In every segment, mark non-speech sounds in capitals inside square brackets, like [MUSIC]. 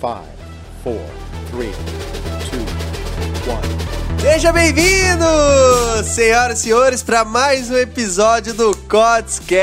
5, 4, 3, 2, 1. Seja bem-vindo, senhoras e senhores, para mais um episódio do Cotscast.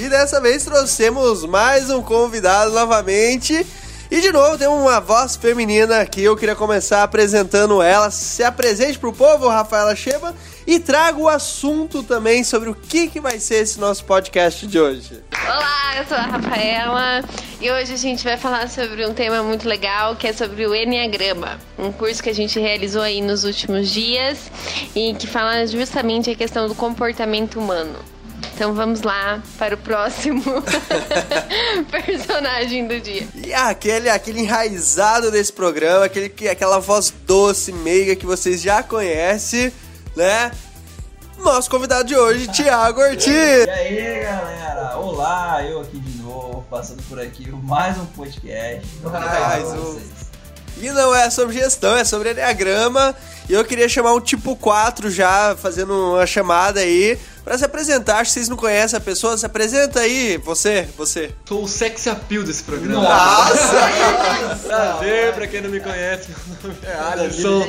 E dessa vez trouxemos mais um convidado novamente. E de novo tem uma voz feminina aqui. Eu queria começar apresentando ela. Se apresente pro povo, Rafaela Sheba, e traga o assunto também sobre o que, que vai ser esse nosso podcast de hoje. Olá, eu sou a Rafaela e hoje a gente vai falar sobre um tema muito legal que é sobre o Enneagrama, um curso que a gente realizou aí nos últimos dias e que fala justamente a questão do comportamento humano. Então vamos lá para o próximo [LAUGHS] [LAUGHS] personagem do dia. E aquele, aquele enraizado desse programa, aquele, que- aquela voz doce, meiga que vocês já conhecem, né? Nosso convidado de hoje, Thiago Ortiz. E aí, galera? Olá, eu aqui de novo, passando por aqui mais um podcast. Mais um. E não é sobre gestão, é sobre Enneagrama. E eu queria chamar um tipo 4 já, fazendo uma chamada aí, pra se apresentar. Acho que vocês não conhecem a pessoa, se apresenta aí, você, você. Sou o sex appeal desse programa. Nossa! Prazer, pra quem não me conhece, meu nome é Alisson.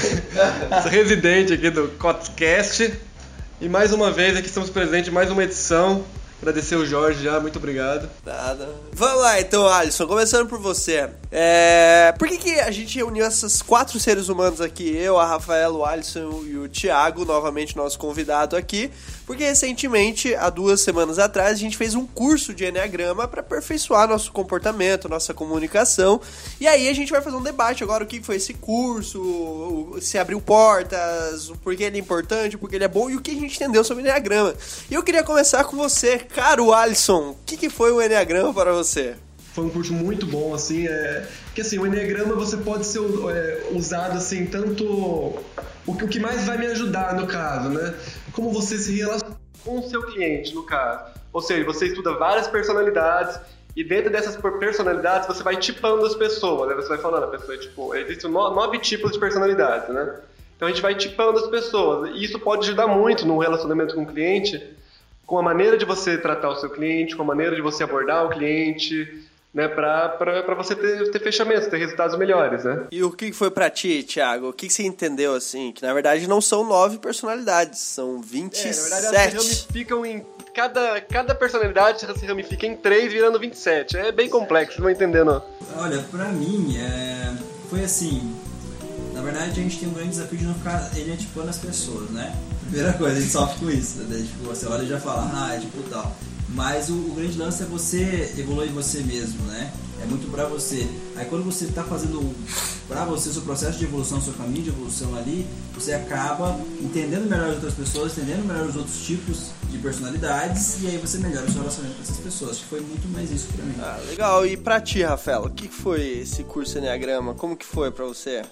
[LAUGHS] Residente aqui do Cotscast. E mais uma vez aqui estamos presentes em mais uma edição. Agradecer o Jorge já, muito obrigado. Nada. Vamos lá então, Alisson, começando por você. É... Por que, que a gente reuniu esses quatro seres humanos aqui? Eu, a Rafaela, o Alisson e o Thiago, novamente nosso convidado aqui. Porque recentemente, há duas semanas atrás, a gente fez um curso de Enneagrama para aperfeiçoar nosso comportamento, nossa comunicação. E aí a gente vai fazer um debate agora o que foi esse curso, se abriu portas, o porquê ele é importante, o porquê ele é bom e o que a gente entendeu sobre Enneagrama. E eu queria começar com você, caro Alisson. O que, que foi o Enneagrama para você? Foi um curso muito bom, assim, é... Porque assim, o Enneagrama você pode ser é, usado, assim, tanto... O que, o que mais vai me ajudar, no caso, né? Como você se relaciona com o seu cliente, no caso. Ou seja, você estuda várias personalidades e dentro dessas per- personalidades você vai tipando as pessoas, né? Você vai falando, a pessoa, tipo, existem no- nove tipos de personalidades, né? Então a gente vai tipando as pessoas. E isso pode ajudar muito no relacionamento com o cliente, com a maneira de você tratar o seu cliente, com a maneira de você abordar o cliente, né, para você ter, ter fechamentos, ter resultados melhores, né? E o que foi pra ti, Thiago? O que, que você entendeu assim? Que na verdade não são nove personalidades, são É, na 27. verdade elas se ramificam em cada cada personalidade se ramifica em três, virando 27. É bem complexo, não entendendo. olha, pra mim, é, foi assim. Na verdade, a gente tem um grande desafio de não ficar identificando as pessoas, né? Primeira coisa, a gente sofre com isso. Né? Tipo, você olha e já fala, ah, é tipo tal. Mas o, o grande lance é você evoluir você mesmo, né? É muito pra você. Aí quando você tá fazendo pra você seu processo de evolução, seu caminho de evolução ali, você acaba entendendo melhor as outras pessoas, entendendo melhor os outros tipos de personalidades e aí você melhora o seu relacionamento com essas pessoas. Acho que foi muito mais isso pra mim. Ah, legal. E pra ti, Rafael, o que foi esse curso Enneagrama? Como que foi pra você?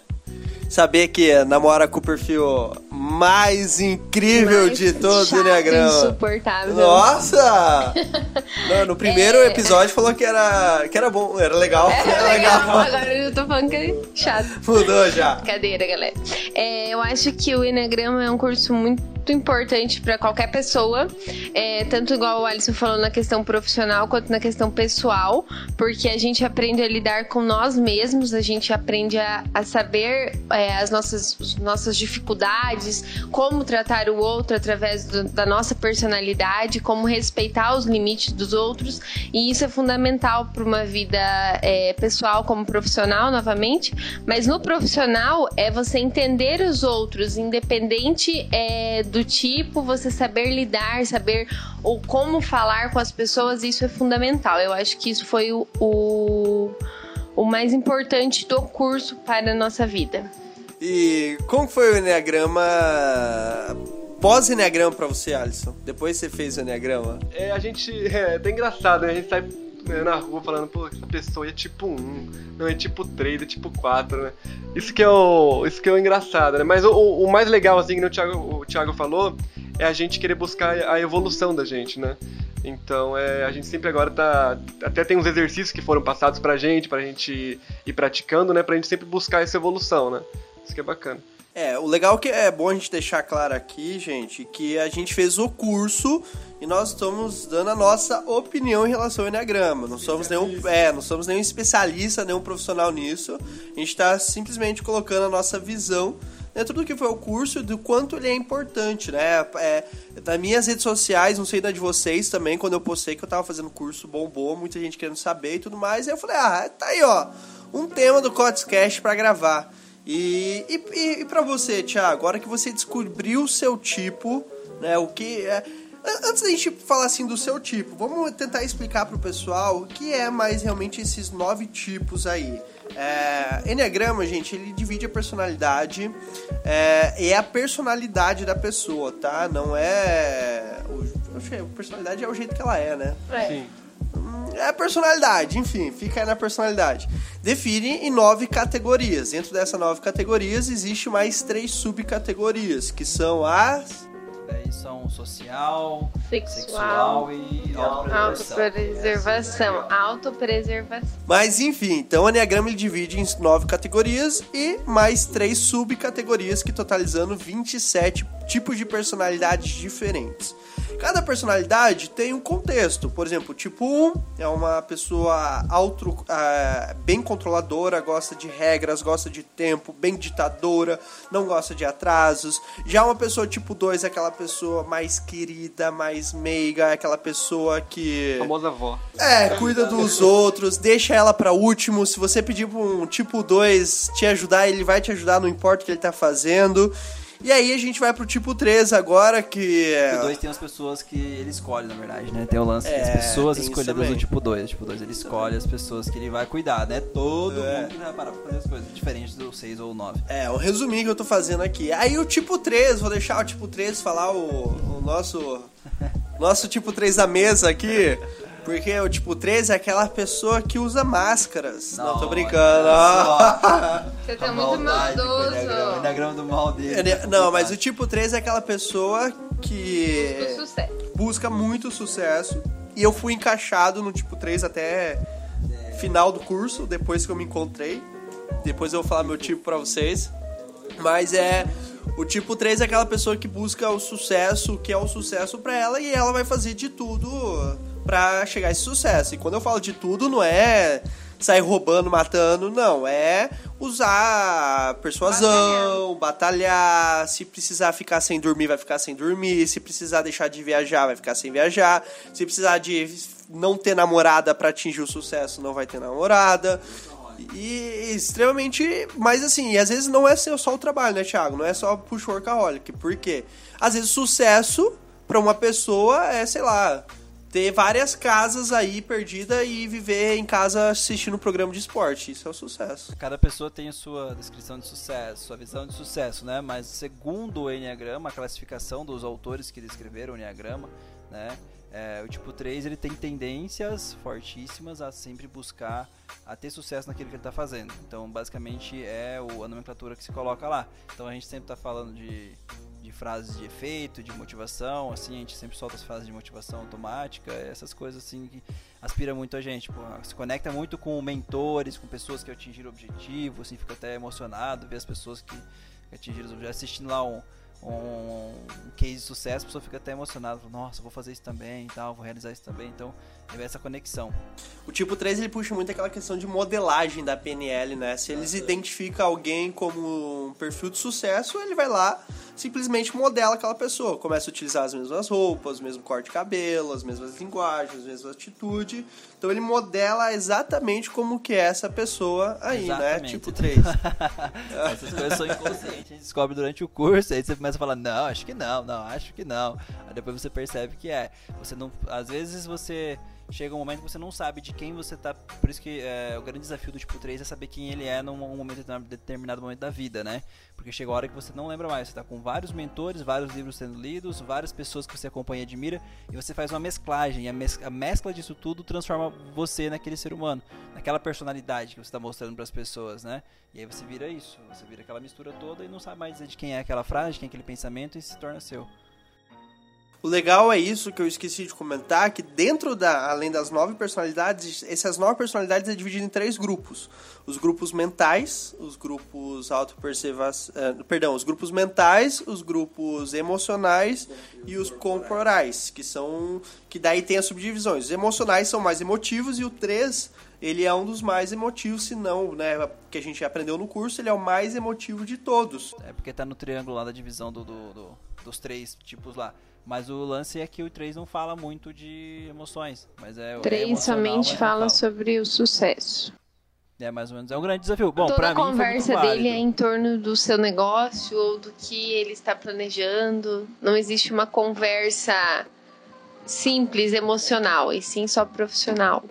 Saber que namora com o perfil mais incrível Mais de todos o chato, Enneagrama. Insuportável. Nossa! [LAUGHS] Não, no primeiro É. episódio falou que era, que era bom, era legal. É [LAUGHS] Era legal. legal. Agora eu tô falando que é chato. Mudou já. Brincadeira, galera. É, eu acho que o Enneagrama é um curso muito importante para qualquer pessoa, é, tanto igual o Alisson falou na questão profissional quanto na questão pessoal, porque a gente aprende a lidar com nós mesmos, a gente aprende a, a saber é, as nossas, as nossas dificuldades, como tratar o outro através do- da nossa personalidade, como respeitar os limites dos outros, e isso é fundamental para uma vida é, pessoal como profissional, novamente. Mas no profissional é você entender os outros, independente é, do tipo, você saber lidar, saber ou como falar com as pessoas, isso é fundamental. Eu acho que isso foi o, o, o mais importante do curso para a nossa vida. E como foi o Enneagrama pós-Enneagrama pra você, Alisson? Depois você fez o Enneagrama? É, a gente. [LAUGHS] É até engraçado, né? A gente sai né, na rua falando, pô, essa pessoa é tipo 1, não é tipo 3, é tipo 4, né? Isso que é o, isso que é o engraçado, né? Mas o, o mais legal, assim, que o Thiago, o Thiago falou, é a gente querer buscar a evolução da gente, né? Então, é, a gente sempre agora tá. Até tem uns exercícios que foram passados pra gente, pra gente ir praticando, né? Pra gente sempre buscar essa evolução, né? Isso que é bacana. É, o legal que é bom a gente deixar claro aqui, gente, que a gente fez o curso e nós estamos dando a nossa opinião em relação ao Enneagrama. Não somos nenhum, é, não somos nenhum especialista, nenhum profissional nisso. A gente está simplesmente colocando a nossa visão dentro do que foi o curso e do quanto ele é importante, né? É, das minhas redes sociais, não sei da de vocês também, quando eu postei que eu tava fazendo curso, bombou, muita gente querendo saber e tudo mais. Aí eu falei, ah, tá aí, ó, um tema do Cotscast para gravar. E, e, e para você, Thiago, agora que você descobriu o seu tipo, né, o que é Antes da gente falar assim do seu tipo, vamos tentar explicar pro pessoal o que é mais realmente esses nove tipos aí. É, Enneagrama, gente, ele divide a personalidade. É, é a personalidade da pessoa, tá? Não é. O, a personalidade é o jeito que ela é, né? É. Sim. É a personalidade, enfim, fica aí na personalidade. Define em nove categorias. Dentro dessas nove categorias, existe mais três subcategorias, que são as São social, sexual, sexual e autopreservação. Autopreservação. Mas enfim, então o Enneagrama ele divide em nove categorias e mais três subcategorias que totalizando 27 tipos de personalidades diferentes. Cada personalidade tem um contexto. Por exemplo, tipo 1 é uma pessoa auto, uh, bem controladora, gosta de regras, gosta de tempo, bem ditadora, não gosta de atrasos. Já uma pessoa tipo 2 é aquela pessoa mais querida, mais meiga, é aquela pessoa que. Famosa avó. É, cuida dos outros, deixa ela para último. Se você pedir pra um tipo 2 te ajudar, ele vai te ajudar, não importa o que ele tá fazendo. E aí a gente vai pro tipo 3 agora, que é... O 2 tem as pessoas que ele escolhe, na verdade, né? Tem o lance é, das pessoas escolhidas do tipo 2. O tipo 2 ele escolhe as pessoas que ele vai cuidar, né? Todo é. mundo vai parar pra fazer as coisas, diferentes do 6 ou 9. É, o resuminho que eu tô fazendo aqui. Aí o tipo 3, vou deixar o tipo 3 falar o, o nosso... [LAUGHS] nosso tipo 3 da mesa aqui. Porque o tipo 13 é aquela pessoa que usa máscaras. Não, não tô brincando. [LAUGHS] Você tá muito maldoso. O enagrama do mal dele. Não, mas o tipo 13 é aquela pessoa que. Busca sucesso. Busca muito sucesso. E eu fui encaixado no tipo 3 até final do curso, depois que eu me encontrei. Depois eu vou falar meu tipo pra vocês. Mas é. O tipo 3 é aquela pessoa que busca o sucesso, que é o sucesso para ela, e ela vai fazer de tudo para chegar a esse sucesso. E quando eu falo de tudo, não é sair roubando, matando, não. É usar persuasão, batalhar. batalhar. Se precisar ficar sem dormir, vai ficar sem dormir. Se precisar deixar de viajar, vai ficar sem viajar. Se precisar de não ter namorada para atingir o sucesso, não vai ter namorada. E extremamente. Mas assim, às vezes não é só o trabalho, né, Thiago? Não é só push workaholic. Por quê? Às vezes sucesso para uma pessoa é, sei lá, ter várias casas aí perdida e viver em casa assistindo um programa de esporte. Isso é um sucesso. Cada pessoa tem a sua descrição de sucesso, sua visão de sucesso, né? Mas segundo o Enneagrama, a classificação dos autores que descreveram o Enneagrama, né? É, o tipo 3 ele tem tendências fortíssimas a sempre buscar a ter sucesso naquilo que ele está fazendo. Então, basicamente, é o, a nomenclatura que se coloca lá. Então, a gente sempre está falando de de frases de efeito, de motivação, assim, a gente sempre solta as frases de motivação automática, essas coisas assim que aspira muito a gente, pô, se conecta muito com mentores, com pessoas que atingiram o objetivo, assim, fica até emocionado ver as pessoas que atingiram os objetivos, assistindo lá um, um, case de sucesso, a pessoa fica até emocionada, nossa, vou fazer isso também e tal, vou realizar isso também, então essa conexão. O tipo 3 ele puxa muito aquela questão de modelagem da PNL, né? Se eles identificam alguém como um perfil de sucesso, ele vai lá simplesmente modela aquela pessoa. Começa a utilizar as mesmas roupas, o mesmo corte de cabelo, as mesmas linguagens, as mesmas atitudes. Então ele modela exatamente como que é essa pessoa aí, né? exatamente. né? Tipo 3. [LAUGHS] Essas coisas são inconscientes, a gente descobre durante o curso, aí você começa a falar, não, acho que não, não, acho que não. Aí depois você percebe que é. Você não. Às vezes você chega um momento que você não sabe de quem você tá. Por isso que é, o grande desafio do tipo 3 é saber quem ele é num momento determinado momento da vida, né? Porque chega a hora que você não lembra mais. Você tá com vários mentores, vários livros sendo lidos, várias pessoas que você acompanha e admira, e você faz uma mesclagem. E a, mes a mescla disso tudo transforma você naquele ser humano, naquela personalidade que você está mostrando para as pessoas, né? E aí você vira isso, você vira aquela mistura toda e não sabe mais de quem é aquela frase, de quem é aquele pensamento e se torna seu. O legal é isso que eu esqueci de comentar, que dentro da, além das nove personalidades, essas nove personalidades é dividido em três grupos. Os grupos mentais, os grupos autopercevas, uh, perdão, os grupos mentais, os grupos emocionais e os corporais, que são que daí tem as subdivisões. Os emocionais são mais emotivos e o três ele é um dos mais emotivos, se não, né, que a gente aprendeu no curso, ele é o mais emotivo de todos. É porque tá no triângulo lá da divisão do, do, do dos três tipos lá. Mas o lance é que o 3 não fala muito de emoções. Mas é, 3 é somente fala, sobre o sucesso. É mais ou menos, é um grande desafio. Bom, Toda a conversa dele é em torno do seu negócio ou do que ele está planejando. Não existe uma conversa simples, emocional, e sim só profissional.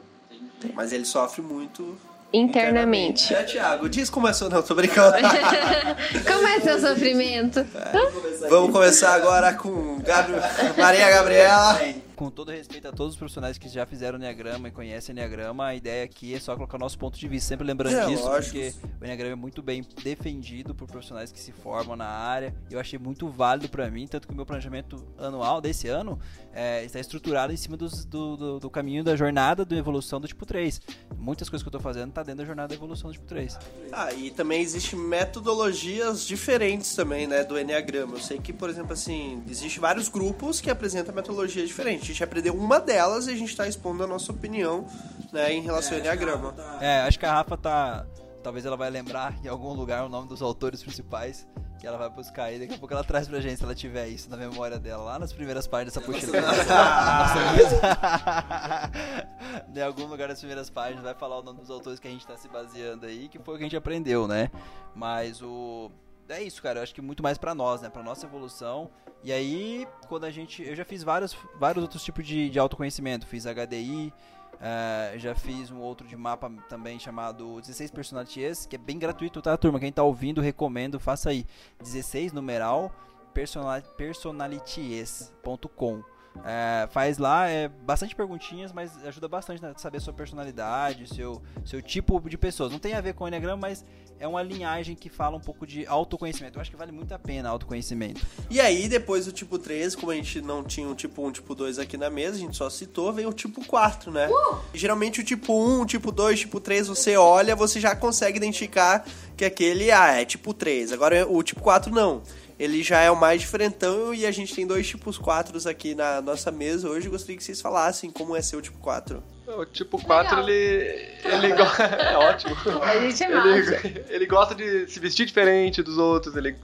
Mas ele sofre muito internamente. É, Thiago, diz como é seu... Não, tô brincando. [LAUGHS] [LAUGHS] como é seu sofrimento? É. Vamos começar agora com Gabri... Maria Gabriela com todo respeito a todos os profissionais que já fizeram o Enneagrama e conhecem o Enneagrama, a ideia aqui é só colocar o nosso ponto de vista, sempre lembrando é, disso, lógico. porque o Enneagrama é muito bem defendido por profissionais que se formam na área. Eu achei muito válido para mim, tanto que o meu planejamento anual desse ano é, está estruturado em cima dos, do, do, do, caminho da jornada da evolução do tipo 3. Muitas coisas que eu estou fazendo tá dentro da jornada da evolução do tipo 3. Ah, e também existem metodologias diferentes também, né, do Enneagrama. Eu sei que, por exemplo, assim, existe vários grupos que apresentam metodologias diferentes gente aprendeu uma delas e a gente está expondo a nossa opinião né, em relação é, ao Enneagrama. Tá... É, acho que a Rafa tá. Talvez ela vai lembrar em algum lugar o nome dos autores principais que ela vai buscar aí. Daqui a pouco ela traz pra gente se ela tiver isso na memória dela, lá nas primeiras páginas dessa pochila. [LAUGHS] em algum lugar das primeiras páginas vai falar o nome dos autores que a gente tá se baseando aí, que foi o que a gente aprendeu, né? Mas o é isso, cara. Eu acho que muito mais para nós, né? Pra nossa evolução. E aí, quando a gente. Eu já fiz vários, vários outros tipos de, de autoconhecimento. Fiz HDI, uh, eh, já fiz um outro de mapa também chamado 16 Personalities, que é bem gratuito, tá, turma? Quem tá ouvindo, recomendo, faça aí. 16 numeral personalities.com. É, faz lá é bastante perguntinhas, mas ajuda bastante a saber sua personalidade, seu, seu tipo de pessoas. Não tem a ver com o Enneagrama, mas é uma linhagem que fala um pouco de autoconhecimento. Eu acho que vale muito a pena autoconhecimento. E aí, depois do tipo 3, como a gente não tinha o tipo 1 tipo 2 aqui na mesa, a gente só citou, vem o tipo 4, né? Uh! Geralmente o tipo 1, o tipo 2, tipo 3, você olha, você já consegue identificar que aquele ah, é tipo 3. Agora o tipo 4 não ele já é o mais diferentão e a gente tem dois tipos 4 aqui na nossa mesa hoje. Gostaria que vocês falassem como é ser o tipo 4. O tipo 4, ele. ele go... [LAUGHS] é ótimo. A gente é ele, ele gosta de se vestir diferente dos outros, ele,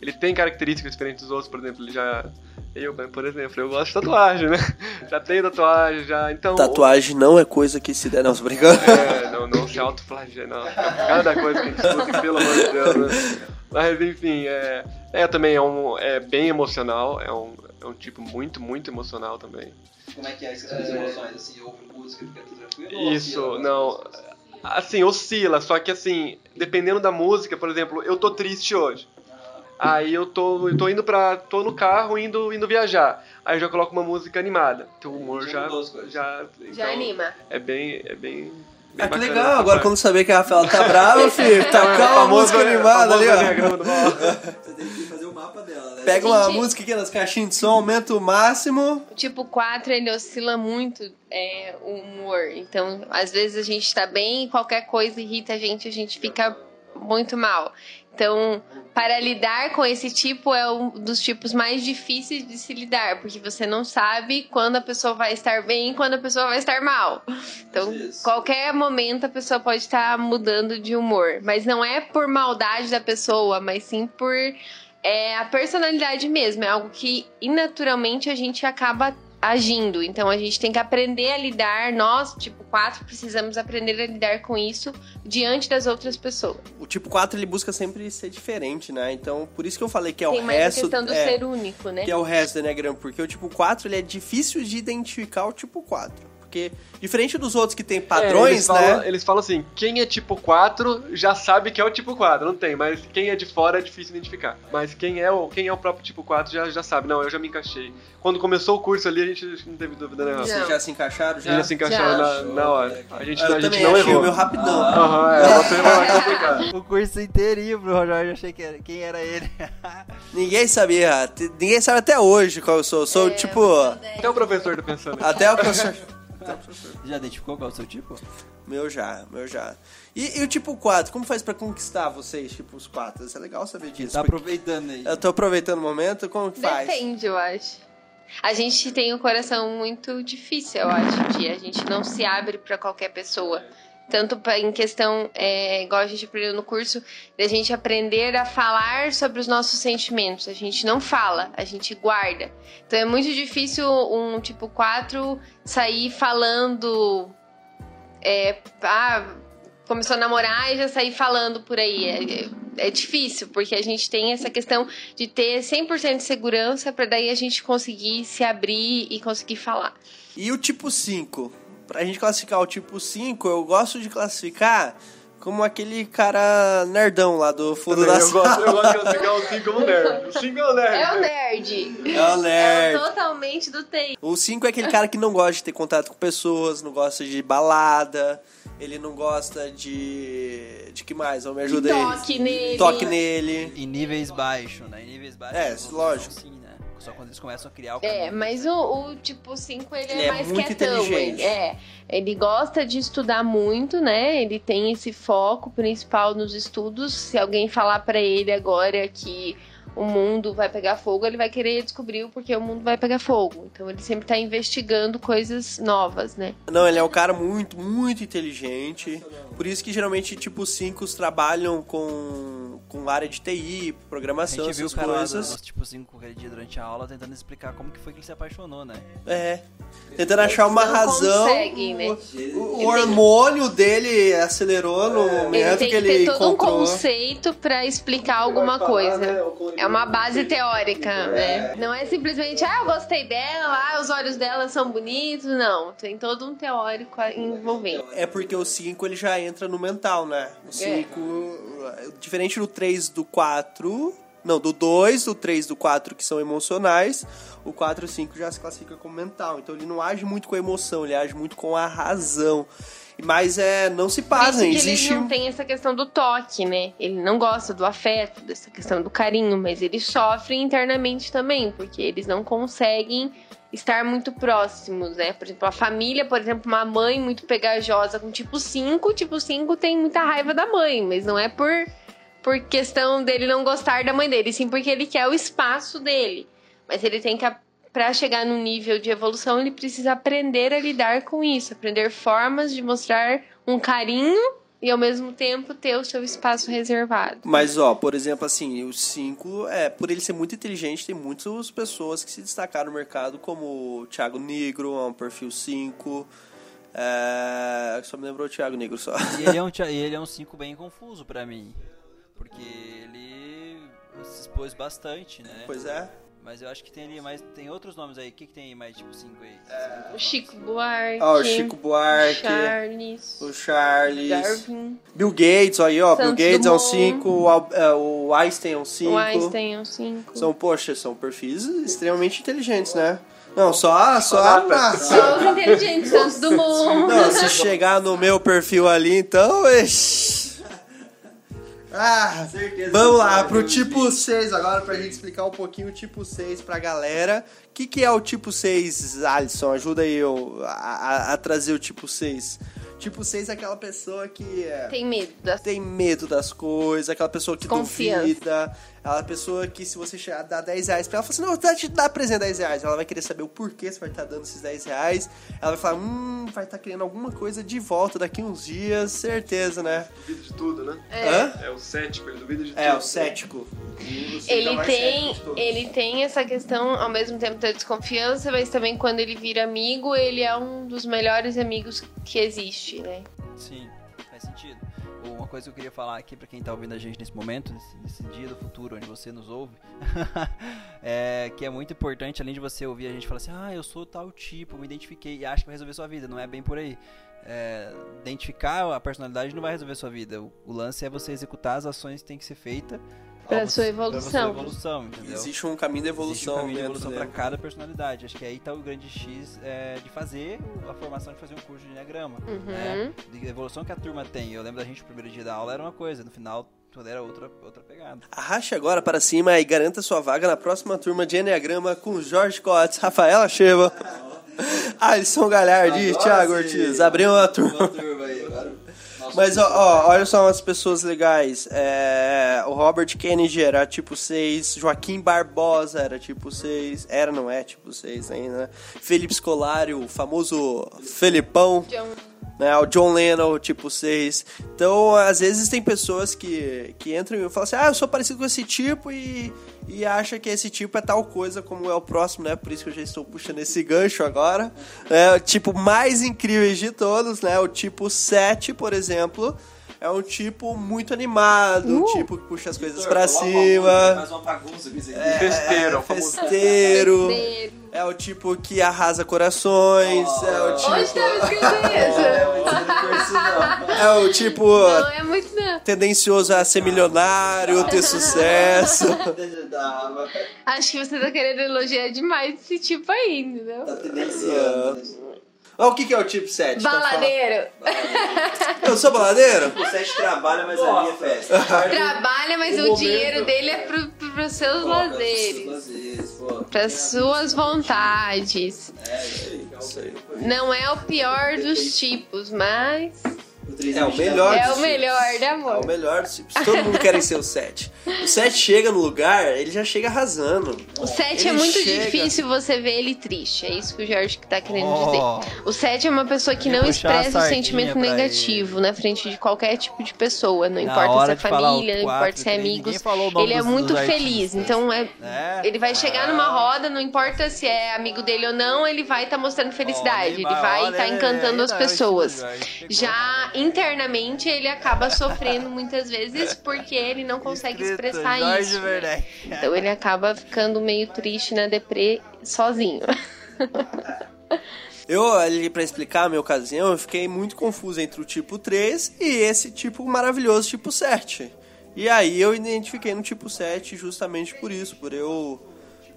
ele tem características diferentes dos outros, por exemplo, ele já. Eu, por exemplo, eu gosto de tatuagem, né? Já tenho tatuagem, já. Então. Tatuagem não é coisa que se der, não, se brincando. É, não, não se autoflagela, não. Cada coisa que a gente escuta, pelo amor de Deus, né? Mas enfim, é. É, também é, um, é bem emocional, é um, é um tipo muito, muito emocional também. Como é que é essas é... emoções? Assim, ouve música, fica tranquilo? Isso, não. Assim, oscila, só que assim, dependendo da música, por exemplo, eu tô triste hoje. Aí eu tô, eu tô indo pra. tô no carro indo, indo viajar. Aí eu já coloco uma música animada. Teu humor já. Já, já, então, já anima. É bem. É bem ah, que legal. Agora quando saber que a Rafaela tá brava, filho, tá com a música animada ali, ó. Você tem que fazer o mapa dela, né? Pega uma Gente, música aqui nas caixinhas de som, aumenta o máximo. O tipo 4, ele oscila muito é, o humor. Então, às vezes a gente tá bem e qualquer coisa irrita a gente, a gente fica muito mal. Então, para lidar com esse tipo é um dos tipos mais difíceis de se lidar, porque você não sabe quando a pessoa vai estar bem e quando a pessoa vai estar mal. Então, Isso. qualquer momento a pessoa pode estar mudando de humor, mas não é por maldade da pessoa, mas sim por é, a personalidade mesmo. É algo que inaturalmente a gente acaba agindo. Então a gente tem que aprender a lidar, nós, tipo 4, precisamos aprender a lidar com isso diante das outras pessoas. O tipo 4 ele busca sempre ser diferente, né? Então por isso que eu falei que é tem o mais resto. a questão do é, ser único, né? Que é o resto do Enneagram, porque o tipo 4 ele é difícil de identificar o tipo 4 Porque, diferente dos outros que tem É, padrões, eles, falam, né? eles falam assim, quem é tipo 4 já sabe que é o tipo 4, não tem, mas quem é de fora é difícil identificar. Mas quem é o, quem é o próprio tipo 4 já, já sabe, não, eu já me encaixei. Quando começou o curso ali, a gente não teve dúvida, né? Não. Vocês já se encaixaram? Já? Já, já se encaixaram Já. na, na hora. A gente, Eu a gente também não achei errou. o meu rapidão. Aham, é, você vai complicado. [LAUGHS] O curso inteirinho pro Rogério, eu achei que era, quem era ele. [LAUGHS] Ninguém sabia. Ninguém sabe até hoje qual eu sou. Eu sou, tipo, Até o professor tá pensando. até o professor... Já identificou qual é o seu tipo? Meu já, meu já. E, e o tipo 4, como faz pra conquistar vocês, tipo os 4? Isso é legal saber disso. Tá aproveitando aí. Eu tô aproveitando o momento, como que faz? Depende, eu acho. A gente tem um coração muito difícil, eu acho, de a gente não se abre pra qualquer pessoa. Tanto em questão, é, igual a gente aprendeu no curso, de a gente aprender a falar sobre os nossos sentimentos. A gente não fala, a gente guarda. Então é muito difícil um tipo 4 sair falando. É, ah, começou a namorar e já sair falando por aí. É, é difícil, porque a gente tem essa questão de ter 100% de segurança para daí a gente conseguir se abrir e conseguir falar. E o tipo 5? Pra gente classificar o tipo 5, eu gosto de classificar como aquele cara nerdão lá do fundo da eu, gosto, eu gosto de classificar o 5 como nerd. O 5 é o nerd. É o nerd. É o nerd. É o totalmente do TI. O 5 é aquele cara que não gosta de ter contato com pessoas, não gosta de balada, ele não gosta de. De que mais? Vamos me ajuda aí. Toque nele. Toque nele. Em níveis baixos, né? Em níveis baixos. É, lógico. Só quando eles começam a criar o É, caminho. mas o, o tipo 5 ele, Ele é, é mais muito quietão. inteligente. Ele, é, ele gosta de estudar muito, né? Ele tem esse foco principal nos estudos. Se alguém falar pra ele agora que o mundo vai pegar fogo, ele vai querer descobrir o porquê o mundo vai pegar fogo. Então ele sempre tá investigando coisas novas, né? Não, ele é um cara muito, muito inteligente. Por isso que geralmente, tipo, os 5 trabalham com, com área de TI, A programação, gente viu o essas cara lá coisas. dos tipo 5 aquele dia durante a aula tentando explicar como que foi que ele se apaixonou, né? É. Tentando achar uma Não razão. conseguem, né? O, o hormônio dele acelerou no Ele momento tem que que ele ter todo um encontrou. conceito pra explicar alguma coisa. É uma base teórica, né? Não é simplesmente, ah, eu gostei dela, ah, os olhos dela são bonitos. Não, tem todo um teórico envolvendo. É porque o 5 ele já entra no mental, né? O 5, diferente do 3 do 4, não, do 2, do 3 do 4 que são emocionais, o 4 e o 5 já se classifica como mental. Então ele não age muito com a emoção, ele age muito com a razão. Mas é, não se que existe ele não tem essa questão do toque, né? Ele não gosta do afeto, dessa questão do carinho, mas eles sofrem internamente também, porque eles não conseguem estar muito próximos, né? Por exemplo, a família, por exemplo, uma mãe muito pegajosa com tipo 5, tipo 5 tem muita raiva da mãe, mas não é por, por questão dele não gostar da mãe dele, sim porque ele quer o espaço dele. Mas ele tem que para chegar num nível de evolução, ele precisa aprender a lidar com isso, aprender formas de mostrar um carinho e ao mesmo tempo ter o seu espaço reservado. Mas, ó, por exemplo, assim, o 5, é, por ele ser muito inteligente, tem muitas pessoas que se destacaram no mercado, como o Thiago Negro, é um perfil 5. É, só me lembrou o Thiago Negro só. E ele é um, e ele é um 5 bem confuso pra mim. Porque ele se expôs bastante, né? Pois é. Mas eu acho que tem ali mais. Tem outros nomes aí. O que, que tem aí mais tipo 5 aí? O Chico Buarque, Ó, o Chico Buarque, Charles, o Charles, Darwin, Bill Gates, aí, ó, Bill Santos Gates é um Dumont. 5, o, Al- é, o Einstein é um 5. o Einstein é um 5. São, poxa, são perfis extremamente inteligentes, né? Não, só, só, ah, Só os inteligentes, Santos [LAUGHS] Dumont. Não, se chegar no meu perfil ali, então. ixi. Ah, vamos lá, pro tipo 6 agora, pra gente explicar um pouquinho o tipo 6 pra galera. O que, que é o tipo 6, Alisson? Ajuda aí eu a, a- a trazer o tipo 6. Tipo 6 é aquela pessoa que é, Tem medo das tem medo das coisas, aquela pessoa que Desconfiança. duvida, aquela pessoa que se você chegar, dar 10 reais pra ela, fala assim, não, tá te dar presente 10 reais. Ela vai querer saber o porquê você vai estar dando esses 10 reais. Ela vai falar, hum, vai estar querendo alguma coisa de volta daqui uns dias, certeza, né? Duvida de tudo, né? Hã? É o cético, ele duvida de tudo. É, o cético. Ele tem, cético ele tem essa questão ao mesmo tempo da desconfiança, mas também quando ele vira amigo, ele é um dos melhores amigos que existe, né? Sim, faz sentido. Uma coisa que eu queria falar aqui pra quem tá ouvindo a gente nesse momento, nesse, nesse dia do futuro onde você nos ouve, [LAUGHS] é que é muito importante, além de você ouvir a gente falar assim, ah, eu sou tal tipo, me identifiquei e acho que vai resolver sua vida. Não é bem por aí. É, identificar a personalidade não vai resolver sua vida. O, o lance é você executar as ações que tem que ser feitas Pra sua Pra evolução. sua evolução? Existe um caminho de Existe um evolução caminho de evolução para cada personalidade. Acho que aí tá o grande X é, de fazer a formação de fazer um curso de Enneagrama. Uhum. Né? De evolução que a turma tem. Eu lembro da gente no primeiro dia da aula era uma coisa, no final tudo era outra, outra pegada. Arraste agora para cima e garanta sua vaga na próxima turma de Enneagrama com Jorge Cotes, Rafaela Cheva, [LAUGHS] Alisson Galhardi, Agora Thiago sim. Ortiz. Abriu a turma. turma aí, agora. Mas ó, ó, olha só umas pessoas legais. É, o Robert Kennedy era tipo 6, Joaquim Barbosa era tipo 6, era, não é tipo 6 ainda, né? Felipe Scolari, o famoso Felipão, John- né? O John Lennon, tipo 6. Então, às vezes tem pessoas que, que entram e falam assim, ah, eu sou parecido com esse tipo e, e acha que esse tipo é tal coisa como é o próximo, né? Por isso que eu já estou puxando esse gancho agora. É, o tipo mais incríveis de todos, né? O tipo 7, por exemplo, é um tipo muito animado, um tipo que puxa as coisas pra cima. Faz uma bagunça aqui. É, Festeiro, é o famoso festeiro. Festeiro. É o tipo que arrasa corações. É o tipo. Onde tava escrito [LAUGHS] isso? É o tipo Não é muito não. tendencioso a ser milionário, ter [LAUGHS] sucesso. Acho que você tá querendo elogiar demais esse tipo aí, entendeu? Tá tendenciando. Ó, o que, que é o tipo 7? Então, fala. Baladeiro. [LAUGHS] Eu sou baladeiro? O Sete trabalha, mas a minha é festa. Trabalha, mas o, dinheiro dele é pro, pro, pros seus lazeres. Lazeres, pô. Para suas vontades. Não é o pior dos tipos, mas É o melhor é o melhor, né, tipos. É amor? o melhor dos tipos. Todo mundo quer ser o 7. O 7 chega no lugar, ele já chega arrasando. O 7 é Ele muito chega- difícil você ver ele triste. É isso que o Jorge tá querendo Oh. dizer. O 7 é uma pessoa que não expressa o sentimento negativo na frente de qualquer tipo de pessoa. Não Na importa se é família, não importa se é amigos. Ele é muito feliz. artistas. Então é. É. Ele vai chegar numa roda, não importa se é amigo dele ou não, ele vai estar mostrando felicidade. ele vai estar encantando as pessoas. Já internamente ele acaba sofrendo [LAUGHS] muitas vezes porque ele não consegue expressar isso. Werneck. Então ele acaba ficando meio triste na deprê sozinho. Eu, ali, pra explicar a minha ocasião, eu fiquei muito confuso entre o tipo 3 e esse tipo maravilhoso tipo 7. E aí eu identifiquei no tipo 7 justamente por isso, por eu.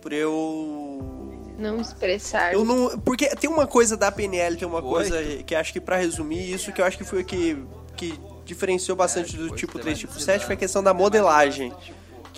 Por eu. Não expressar. Eu não. Porque tem uma coisa da PNL, tem uma Oito. coisa que acho que pra resumir isso, que eu acho que foi o que, que diferenciou bastante do depois tipo tem 3 mais tipo necessidade. 7 foi a questão da modelagem.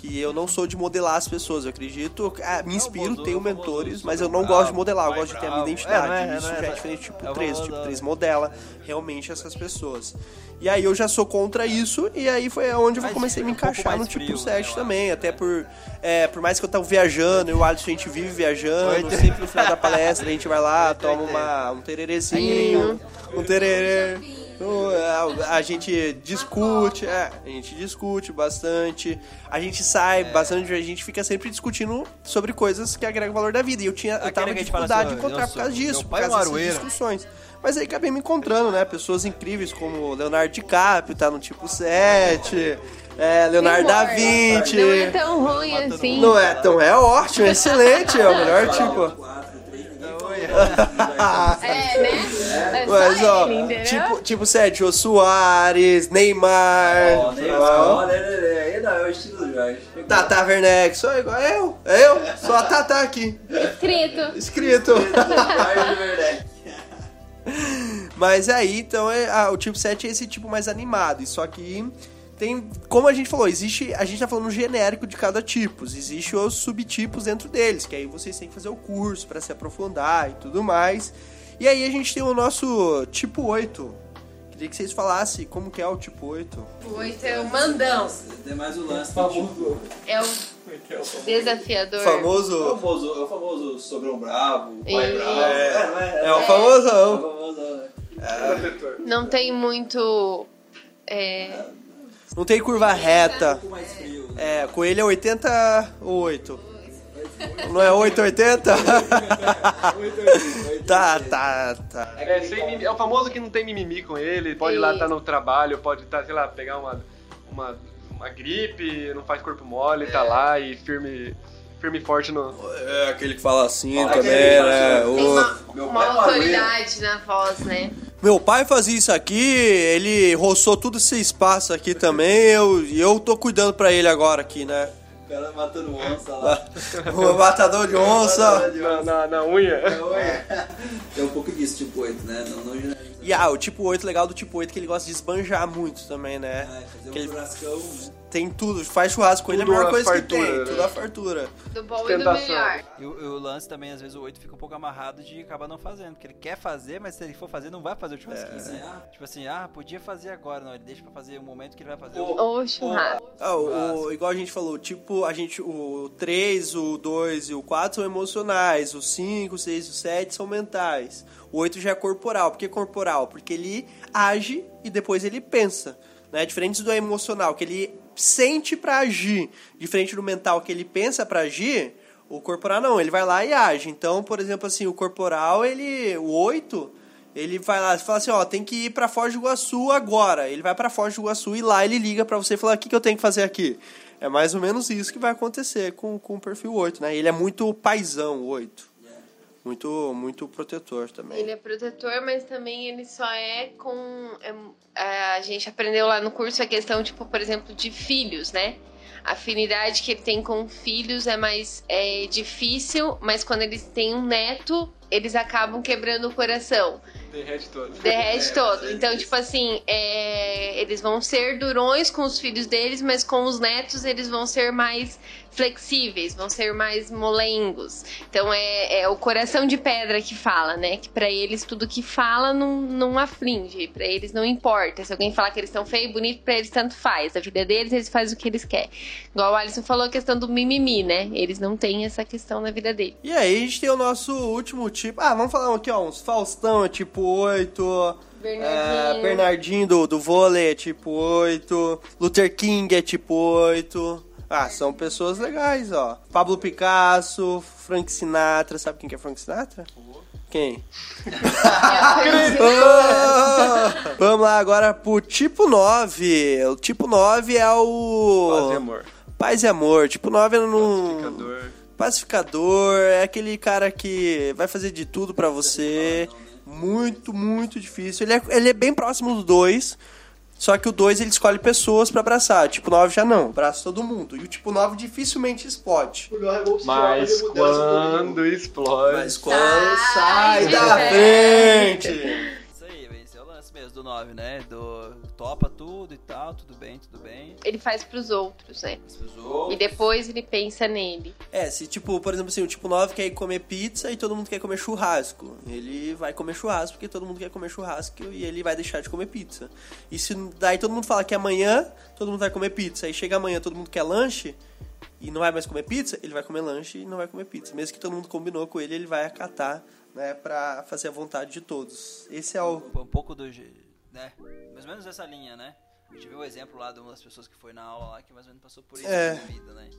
Que eu não sou de modelar as pessoas, eu acredito, ah, me inspiro, famoso- tenho mentores, mas eu não bravo, gosto de modelar, eu gosto de ter a minha bravo. identidade. É, é- isso não é já é essa- diferente do tipo é o 3, valor tipo da- 3 modela realmente essas pessoas. E aí eu já sou contra isso, e aí foi onde eu Mas comecei a me um encaixar no mais tipo frio, 7 né, eu também, até por, é, por mais que eu tava viajando, eu e o Alisson a gente vive viajando, sempre no final da palestra a gente vai lá, toma uma, um tererezinho, um tererê. Uh, A a gente discute, é, a gente discute bastante, a gente sai É. bastante, a gente fica sempre discutindo sobre coisas que agregam valor da vida. E eu tinha, eu Aquele tava que a com gente fala dificuldade de assim, encontrar eu por causa disso, meu por pai é um causa dessas discussões. Mas aí acabei me encontrando, né? Pessoas incríveis como Leonardo DiCaprio, tá no tipo 7, é, Leonardo da Vinci. Não é tão ruim assim. Não é tão, é ótimo, é excelente, é o melhor tipo. [LAUGHS] É, né? É Mas, ó, ele, tipo, tipo Sérgio Soares, Neymar, ó, Aí não, é o estilo do Jorge. Tata Werneck, sou igual eu, eu, sou a Tata aqui, Escrito. escrito. [LAUGHS] Mas aí, então, é, ah, o tipo 7 é esse tipo mais animado. E só que tem, como a gente falou, existe, a gente tá falando genérico de cada tipo, existe os subtipos dentro deles, que aí vocês têm que fazer o curso pra se aprofundar e tudo mais. E aí a gente tem o nosso tipo 8. Queria que vocês falassem como que é o tipo 8. O oito é o mandão. Tem mais o lance do tipo. É o desafiador. O Famoso. famoso, é o famoso sogrão bravo, o pai E- bravo. É, não é? É o É famosão. o famoso, né? Não tem muito. É, Não tem curva reta. Mais frio. É, coelho é 88. Não é 880? [LAUGHS] tá, tá, tá. É, sem mimi- é o famoso que não tem mimimi com ele, pode ir lá estar no trabalho, pode estar, sei lá, pegar uma, uma, uma gripe, não faz corpo mole, tá lá e firme, firme e forte no. É aquele que fala assim Fala também, né? Tem O- uma, Meu uma pai é autoridade na voz, né? Meu pai fazia isso aqui, ele roçou tudo esse espaço aqui também, eu, e eu tô cuidando pra ele agora aqui, né? O cara matando onça lá. [LAUGHS] O matador de onça. Na, na, na unha. Tem um pouco disso, tipo 8, né? Não, não generalizando. E ah, o tipo 8 legal do tipo 8 é que ele gosta de esbanjar muito também, né? Ah, fazer Que um ele né? Tem tudo, faz churrasco com ele, é a melhor coisa fartura, que tem, né? tudo a fartura. Do bom e do melhor. E o, o lance também, às vezes, o 8 fica um pouco amarrado de acabar não fazendo. Porque ele quer fazer, mas se ele for fazer, não vai fazer o churrasquinho, É. né? Tipo assim, ah, podia fazer agora. Não, ele deixa pra fazer o momento que ele vai fazer. Ô, o... Ou churrasco. Ah, o, o- igual a gente falou, tipo, a gente, o 3, o 2 e o 4 são emocionais, o 5, o 6 e o 7 são mentais. O 8 já é corporal. Por que corporal? Porque ele age e depois ele pensa. Né? Diferente do emocional, que ele sente pra agir. Diferente do mental, que ele pensa pra agir, o corporal não, ele vai lá e age. Então, por exemplo, assim, o corporal, ele. O 8. Ele vai lá e fala assim, ó, tem que ir pra Foz do Iguaçu agora. Ele vai pra Foz do Iguaçu e lá ele liga pra você e fala, o que, que eu tenho que fazer aqui? É mais ou menos isso que vai acontecer com, com o perfil 8, né? Ele é muito paizão, o 8. Muito, muito protetor também. Ele é protetor, mas também ele só é com. é, é, a gente aprendeu lá no curso a questão, tipo, por exemplo, de filhos, né? A afinidade que ele tem com filhos é mais é, difícil, mas quando eles têm um neto, eles acabam quebrando o coração. Derrete todo. Derrete [LAUGHS] todo. Então, tipo assim, é, eles vão ser durões com os filhos deles, mas com os netos eles vão ser mais flexíveis, vão ser mais molengos. Então é, é o coração de pedra que fala, né? Que pra eles tudo que fala não, não aflige, pra eles não importa. Se alguém falar que eles estão feios, bonito, pra eles tanto faz. A vida deles, eles fazem o que eles querem. Igual o Alisson falou a questão do mimimi, né? Eles não têm essa questão na vida deles. E aí a gente tem o nosso último tipo. Ah, vamos falar aqui, ó, uns Faustão é tipo 8. Bernardinho. É, Bernardinho do, do vôlei é tipo 8. Luther King é tipo 8. Ah, são pessoas legais, ó. Pablo Picasso, Frank Sinatra. Sabe quem que é Frank Sinatra? Quem? [LAUGHS] Vamos lá agora pro tipo 9. O tipo 9 é o. Paz e amor. Paz e amor. Tipo 9 é no. Pacificador. Pacificador, é aquele cara que vai fazer de tudo pra você. Muito, muito difícil. Ele é, ele é bem próximo do 2. Só que o 2 ele escolhe pessoas pra abraçar. Tipo 9 já não, abraça todo mundo. E o tipo 9 dificilmente explode. Mas quando explode. Mas quando Sai sai da frente. [LAUGHS] mesmo do 9, né? Do topa tudo e tal, tudo bem, tudo bem. Ele faz pros outros, né? As pessoas- E depois ele pensa nele. É, se tipo, por exemplo assim, o tipo 9 quer ir comer pizza e todo mundo quer comer churrasco. Ele vai comer churrasco porque todo mundo quer comer churrasco e ele vai deixar de comer pizza. E se daí todo mundo fala que amanhã todo mundo vai comer pizza, aí chega amanhã todo mundo quer lanche e não vai mais comer pizza, ele vai comer lanche e não vai comer pizza. Mesmo que todo mundo combinou com ele, ele vai acatar, né, pra fazer a vontade de todos. Esse é o um pouco do. né? Mais ou menos essa linha, né? A gente viu o exemplo lá de uma das pessoas que foi na aula lá que mais ou menos passou por isso É. na vida, né?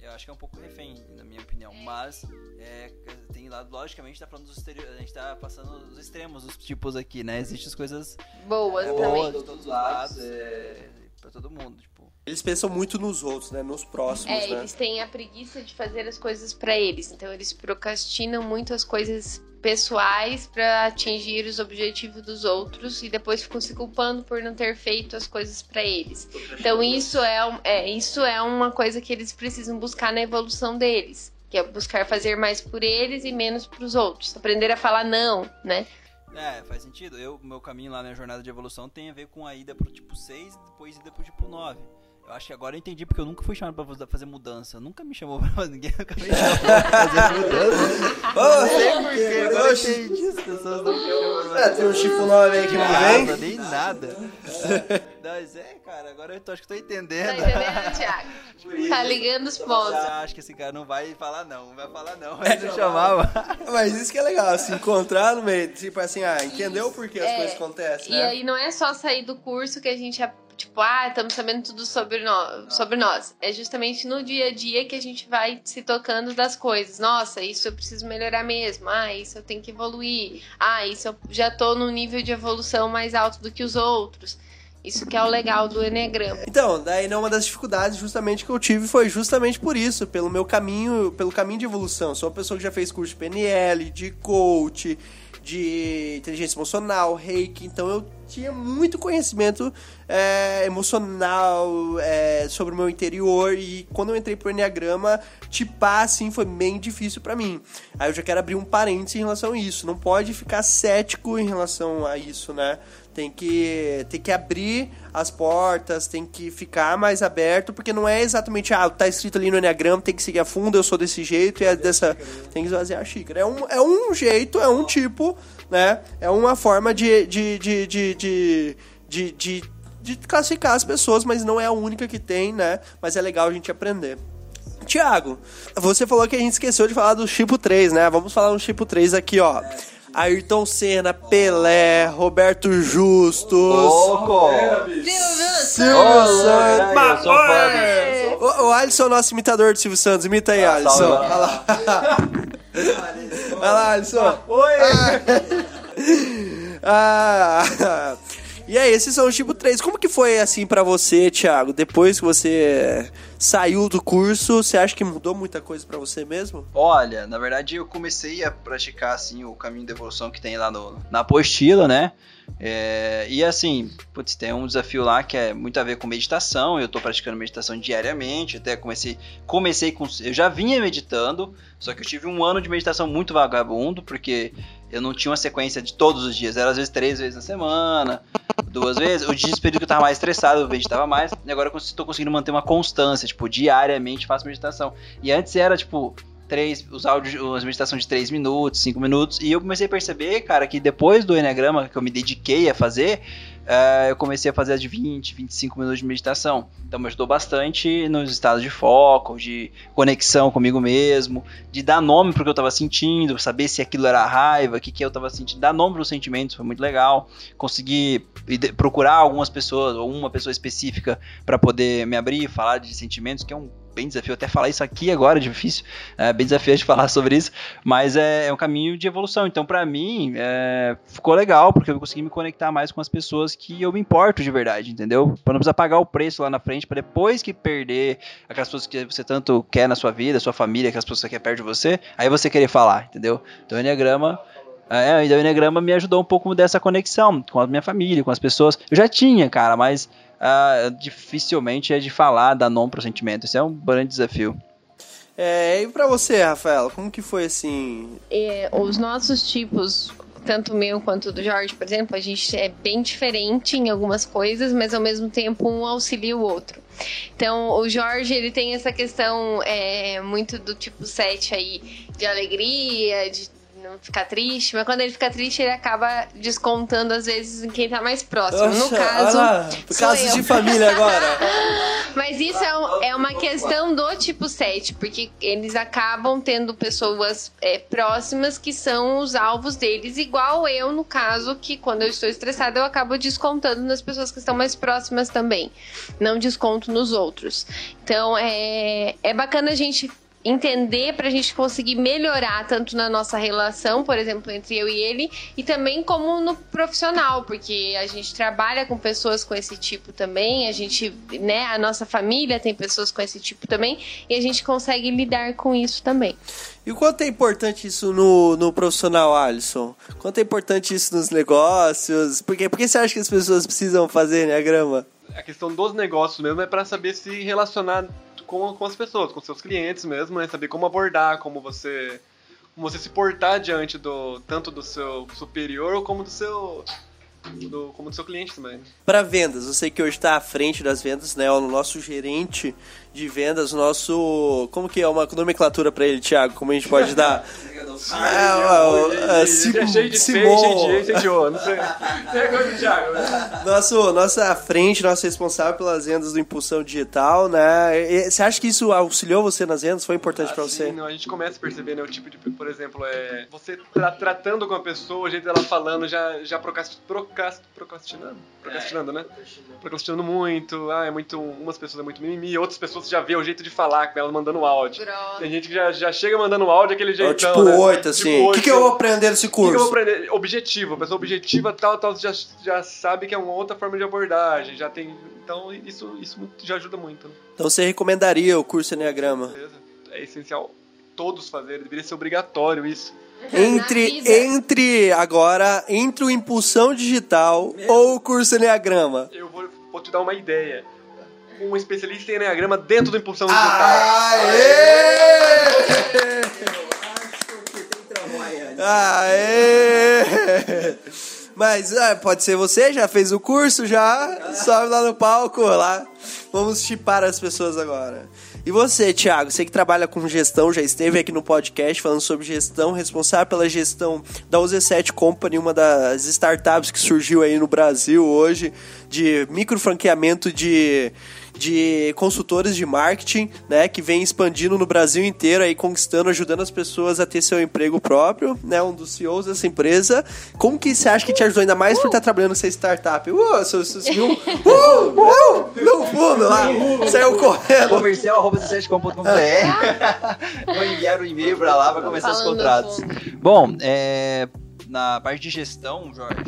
Eu acho que é um pouco refém, na minha opinião. Mas é, tem lá, logicamente, tá falando dos exterior, a gente tá passando os extremos dos tipos aqui, né? Existem as coisas Boas boas também. de todos os lados, é, pra todo mundo, tipo. Eles pensam muito nos outros, né, nos próximos, É, né? eles têm a preguiça de fazer as coisas pra eles. Então eles procrastinam muito as coisas pessoais pra atingir os objetivos dos outros e depois ficam se culpando por não ter feito as coisas pra eles. Então isso é, é, isso é uma coisa que eles precisam buscar na evolução deles. Que é buscar fazer mais por eles e menos pros outros. Aprender a falar não, né? É, faz sentido. Eu, meu caminho lá na jornada de evolução tem a ver com a ida pro tipo 6 e depois ida pro tipo 9. Eu acho que agora eu entendi porque eu nunca fui chamado pra fazer mudança. Nunca me chamou [LAUGHS] pra fazer ninguém, nunca me chamou pra fazer mudança. [LAUGHS] Ô, sei por eu entendi. As pessoas não me chamam pra É, tem um tipo 9 aí que não nada, vem. nem nada. [LAUGHS] Mas é, cara, agora eu tô, acho que tô Tá entendendo. entendendo, Thiago? Tá ligando os pontos. Acho que esse cara não vai falar não, não vai falar não, mas eu chamava. Mas isso que é legal, se encontrar no meio, tipo assim, ah, entendeu por que as É, coisas acontecem, E né? aí não é só sair do curso que a gente ap- tipo, ah, estamos sabendo tudo sobre, no, sobre nós. É justamente no dia a dia que a gente vai se tocando das coisas. Nossa, isso eu preciso melhorar mesmo. Ah, isso eu tenho que evoluir. Ah, isso eu já tô num nível de evolução mais alto do que os outros. Isso que é o legal do Enneagrama. Então, daí né, uma das dificuldades justamente que eu tive foi justamente por isso, pelo meu caminho, pelo caminho de evolução. Sou uma pessoa que já fez curso de PNL, de coach, de inteligência emocional, reiki, então eu tinha muito conhecimento é, emocional é, sobre o meu interior e quando eu entrei pro Enneagrama, tipar assim foi bem difícil para mim. Aí eu já quero abrir um parênteses em relação a isso. Não pode ficar cético em relação a isso, né? Tem que, tem que abrir as portas, tem que ficar mais aberto, porque não é exatamente, ah, tá escrito ali no Enneagrama, tem que seguir a fundo, eu sou desse jeito e é dessa. Tem que esvaziar a xícara. É um, é um jeito, é um tipo, né? É uma forma de, de, de, de, de, de, de, de classificar as pessoas, mas não é a única que tem, né? Mas é legal a gente aprender. Tiago, você falou que a gente esqueceu de falar do tipo 3, né? Vamos falar do tipo 3 aqui, ó. Ayrton Senna, Pelé, Roberto Justus. Louco! Silvio Santos. fã O, o Alisson é o nosso imitador do Silvio Santos. Imita aí, Alisson. salve. Olha lá. Olha lá, Alisson. Oi! Ah, [LAUGHS] e aí, esses são os tipo 3. Como que foi assim pra você, Thiago? Depois que você saiu do curso, você acha que mudou muita coisa pra você mesmo? Olha, na verdade eu comecei a praticar assim o caminho de evolução que tem lá no, na apostila, né? É, e assim, putz, tem um desafio lá que é muito a ver com meditação. Eu tô praticando meditação diariamente. Até comecei, comecei com. Eu já vinha meditando, só que eu tive um ano de meditação muito vagabundo, porque eu não tinha uma sequência de todos os dias. Era às vezes três vezes na semana, duas vezes. O dia período que eu tava mais estressado, eu meditava mais. E agora eu estou conseguindo manter uma constância, tipo, diariamente faço meditação. E antes era, tipo, três, os áudios, as meditações de 3 minutos, 5 minutos. E eu comecei a perceber, cara, que depois do Enneagrama que eu me dediquei a fazer, eh, eu comecei a fazer as de 20, 25 minutos de meditação. Então me ajudou bastante nos estados de foco, de conexão comigo mesmo, de dar nome pro que eu tava sentindo, saber se aquilo era raiva, o que, que eu tava sentindo, dar nome pros sentimentos foi muito legal. Consegui procurar algumas pessoas, ou uma pessoa específica, para poder me abrir falar de sentimentos, que é um bem desafio até falar isso aqui agora, é difícil, é bem desafiante falar [LAUGHS] sobre isso, mas é, é um caminho de evolução. Então, pra mim, é, ficou legal, porque eu consegui me conectar mais com as pessoas que eu me importo de verdade, entendeu? Pra não precisar pagar o preço lá na frente, pra depois que perder aquelas pessoas que você tanto quer na sua vida, sua família, aquelas pessoas que você quer perto de você, aí você querer falar, entendeu? Então, o Enneagrama. É, e o Enneagrama me ajudou um pouco dessa conexão com a minha família, com as pessoas. Eu já tinha, cara, mas ah, dificilmente é de falar, dar nome pro sentimento. Isso é um grande desafio. É, e pra você, Rafaela, como que foi assim? É, os nossos tipos, tanto o meu quanto o do Jorge, por exemplo, a gente é bem diferente em algumas coisas, mas ao mesmo tempo um auxilia o outro. Então, o Jorge, ele tem essa questão é, muito do tipo 7 aí, de alegria, de não ficar triste, mas quando ele fica triste, ele acaba descontando às vezes em quem tá mais próximo. no caso, olha casos eu. de família agora. [LAUGHS] Mas isso é, um- é uma questão do tipo 7, porque eles acabam tendo pessoas é, próximas que são os alvos deles, igual eu, no caso, que quando eu estou estressada, eu acabo descontando nas pessoas que estão mais próximas também. Não desconto nos outros. Então é, é bacana a gente entender pra gente conseguir melhorar tanto na nossa relação, por exemplo, entre eu e ele, e também como no profissional, porque a gente trabalha com pessoas com esse tipo também, a gente, né, a nossa família tem pessoas com esse tipo também, e a gente consegue lidar com isso também. E o quanto é importante isso no, no profissional, Alisson? Quanto é importante isso nos negócios? Por quê? Por que você acha que as pessoas precisam fazer Enneagrama? A questão dos negócios mesmo é para saber se relacionar com, com as pessoas, com seus clientes mesmo, né? Saber como abordar, como você como você se portar diante do tanto do seu superior como do seu do, como do seu cliente também. Para vendas, eu sei que hoje está à frente das vendas, né? O nosso gerente de vendas, o nosso. Como que é uma nomenclatura para ele, Thiago? Como a gente pode dar? É, é. É? Nosso, nossa frente, nosso responsável pelas vendas do Impulsão Digital, né? E Você acha que isso auxiliou você nas vendas? Foi importante para você? Não, a gente começa a perceber, né, o tipo de, por exemplo, é, você tra- tratando com a pessoa, o jeito dela falando, já, já procas- pro- procrast- procrastinando? Procrastinando, né? Procrastinando muito. Ah, é muito. Umas pessoas é muito mimimi, outras pessoas já vê o jeito de falar com elas mandando áudio. Tem gente que já, já chega mandando áudio aquele É o jeitão. tipo né? 8, assim. Tipo O que, que eu vou aprender nesse O que que eu vou curso? aprender? Objetivo. A pessoa objetiva, tal, tal, já, já sabe que é uma outra forma de abordagem. Já tem. Então, isso, isso já ajuda muito. Né? Então você recomendaria o curso Enneagrama? Beleza? É essencial todos fazerem. Deveria ser obrigatório isso. [LAUGHS] Entre, entre agora, entre o Impulsão Digital ou o curso Enneagrama? Eu vou, vou te dar uma ideia. Um especialista em Enneagrama dentro do Impulsão Digital. Aê! Aê! Mas ah, pode ser você, já fez o curso, já sobe lá no palco, lá. Vamos chipar as pessoas agora. E você, Thiago, você que trabalha com gestão, já esteve aqui no podcast falando sobre gestão, responsável pela gestão da UZ7 Company, uma das startups que surgiu aí no Brasil hoje, de microfranqueamento de de consultores de marketing, né, que vem expandindo no Brasil inteiro aí conquistando, ajudando as pessoas a ter seu emprego próprio, né, um dos CEOs dessa empresa. Como que você acha que te ajudou ainda mais por estar trabalhando nessa startup? Uh, você, você viu? [LAUGHS] Uh, uh, no fundo lá, saiu correndo. Comercial arroba Vou enviar o e-mail pra lá pra começar os Falando contratos. Bom, é, na parte de gestão, Jorge,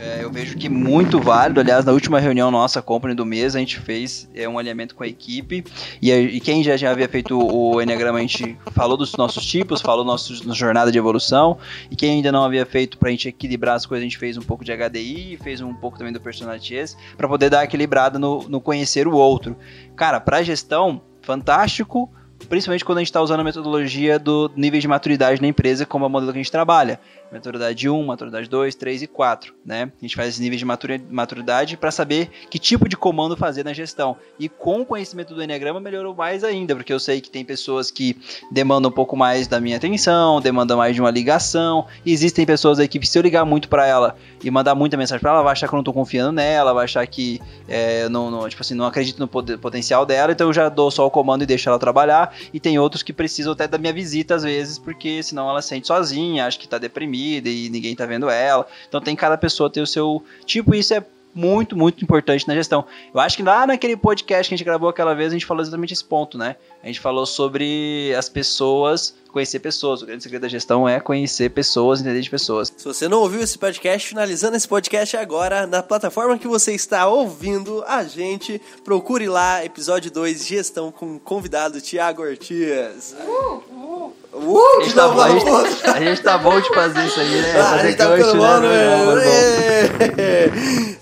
é, eu vejo que muito válido. Aliás, na última reunião nossa, company do mês, a gente fez é, um alinhamento com a equipe. E, a- e quem já, já havia feito o Enneagrama, a gente falou dos nossos tipos, falou nossa nossa jornada de evolução. E quem ainda não havia feito pra gente equilibrar as coisas, a gente fez um pouco de HDI, fez um pouco também do Personalities, pra poder dar equilibrada no, no conhecer o outro. Cara, pra gestão, fantástico. Principalmente quando a gente está usando a metodologia do nível de maturidade na empresa, como é o modelo que a gente trabalha. Maturidade 1, maturidade 2, 3 e 4. Né? A gente faz esse nível de maturi- maturidade para saber que tipo de comando fazer na gestão. E com o conhecimento do Enneagrama melhorou mais ainda, porque eu sei que tem pessoas que demandam um pouco mais da minha atenção, demandam mais de uma ligação. Existem pessoas aí que, se eu ligar muito para ela e mandar muita mensagem para ela, vai achar que eu não tô confiando nela, vai achar que é, não, não- tipo assim, não acredito no poder- potencial dela, então eu já dou só o comando e deixo ela trabalhar. E tem outros que precisam até da minha visita às vezes, porque senão ela se sente sozinha, acha que tá deprimida e ninguém tá vendo ela. Então tem cada pessoa ter o seu tipo, e isso é muito, muito importante na gestão. Eu acho que lá naquele podcast que a gente gravou aquela vez, a gente falou exatamente esse ponto, né? A gente falou sobre as pessoas, conhecer pessoas. O grande segredo da gestão é conhecer pessoas, entender de pessoas. Se você não ouviu esse podcast, finalizando esse podcast agora, na plataforma que você está ouvindo a gente, procure lá, episódio 2, gestão com o convidado Thiago Ortiz. Uh, A que gente, tá, não, a, gente, vamos- a gente tá bom de fazer isso aí, né? Ah, a fazer gente tá gancho, né? bom, Não, né? não, não.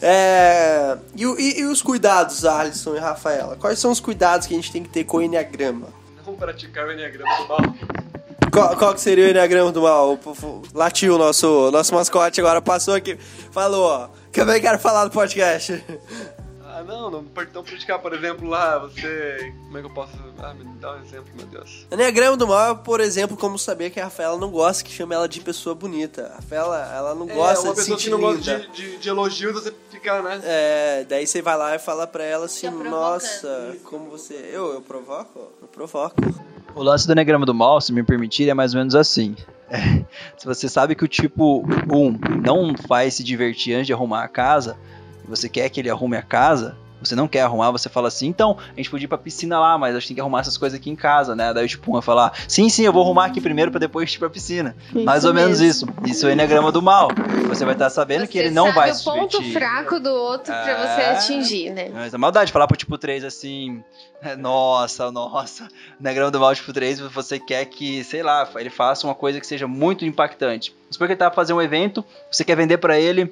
É, e, e- e os cuidados, Alisson e Rafaela? Quais são os cuidados que a gente tem que ter com o Enneagrama? Vamos praticar o Enneagrama do mal. Qual, qual que seria o Enneagrama do mal? Latiu o nosso, nosso mascote agora, passou aqui, falou, ó. Também quero falar do podcast. Ah, não, não, não praticar, por exemplo, lá, você. Como é que eu posso. Ah, me dá um exemplo, meu Deus. Enneagrama do mal é, por exemplo, como saber que a Rafaela não gosta que chame ela de pessoa bonita. A Rafaela, ela não gosta é, uma de pessoa sentir que não linda. gosta de, de, de elogios, você fica, né? É, daí você vai lá e fala pra ela assim, nossa, como você... Eu, eu provoco? Eu provoco. O lance do Enneagrama do Mal, se me permitir, é mais ou menos assim. É, se você sabe que o tipo 1 não faz se divertir antes de arrumar a casa, você quer que ele arrume a casa, você não quer arrumar, você fala assim, então, a gente podia ir pra piscina lá, mas a gente tem que arrumar essas coisas aqui em casa, né? Daí o tipo 1 vai falar, sim, sim, eu vou arrumar aqui primeiro pra depois ir pra piscina. mais ou menos isso. Isso é o Enneagrama do Mal. Você vai estar sabendo Você que ele não sabe vai o se ponto divertir. fraco do outro pra você É. atingir, né? Mas a maldade, falar pro tipo 3 assim, é, nossa, nossa, na grama do mal tipo 3 você quer que, sei lá, ele faça uma coisa que seja muito impactante. Supor que ele tá fazendo um evento, você quer vender pra ele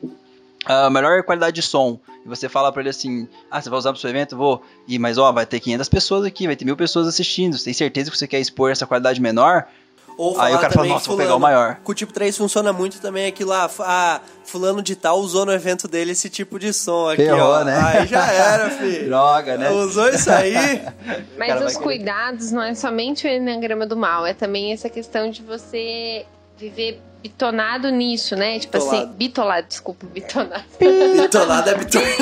a melhor qualidade de som. E você fala pra ele assim, ah, você vai usar pro seu evento? Vou. E, mas ó, vai ter 500 pessoas aqui, vai ter mil pessoas assistindo. Você tem certeza que você quer expor essa qualidade menor? Ou Aí falar o cara fala, nossa, que vou pegar o fulano- maior. Com o tipo 3 funciona muito também aquilo lá. Ah, fulano de tal usou no evento dele esse tipo de som aqui, Ferrou, ó. né? Aí já era, [LAUGHS] filho. Droga, né? Usou isso aí. [LAUGHS] Mas os querer. cuidados não é somente o enneagrama do mal, é também essa questão de você viver bitonado nisso, né? Tipo Bitolado. assim, bitolado, desculpa, bitonado. [LAUGHS] Bitolado é [LAUGHS] bitolado.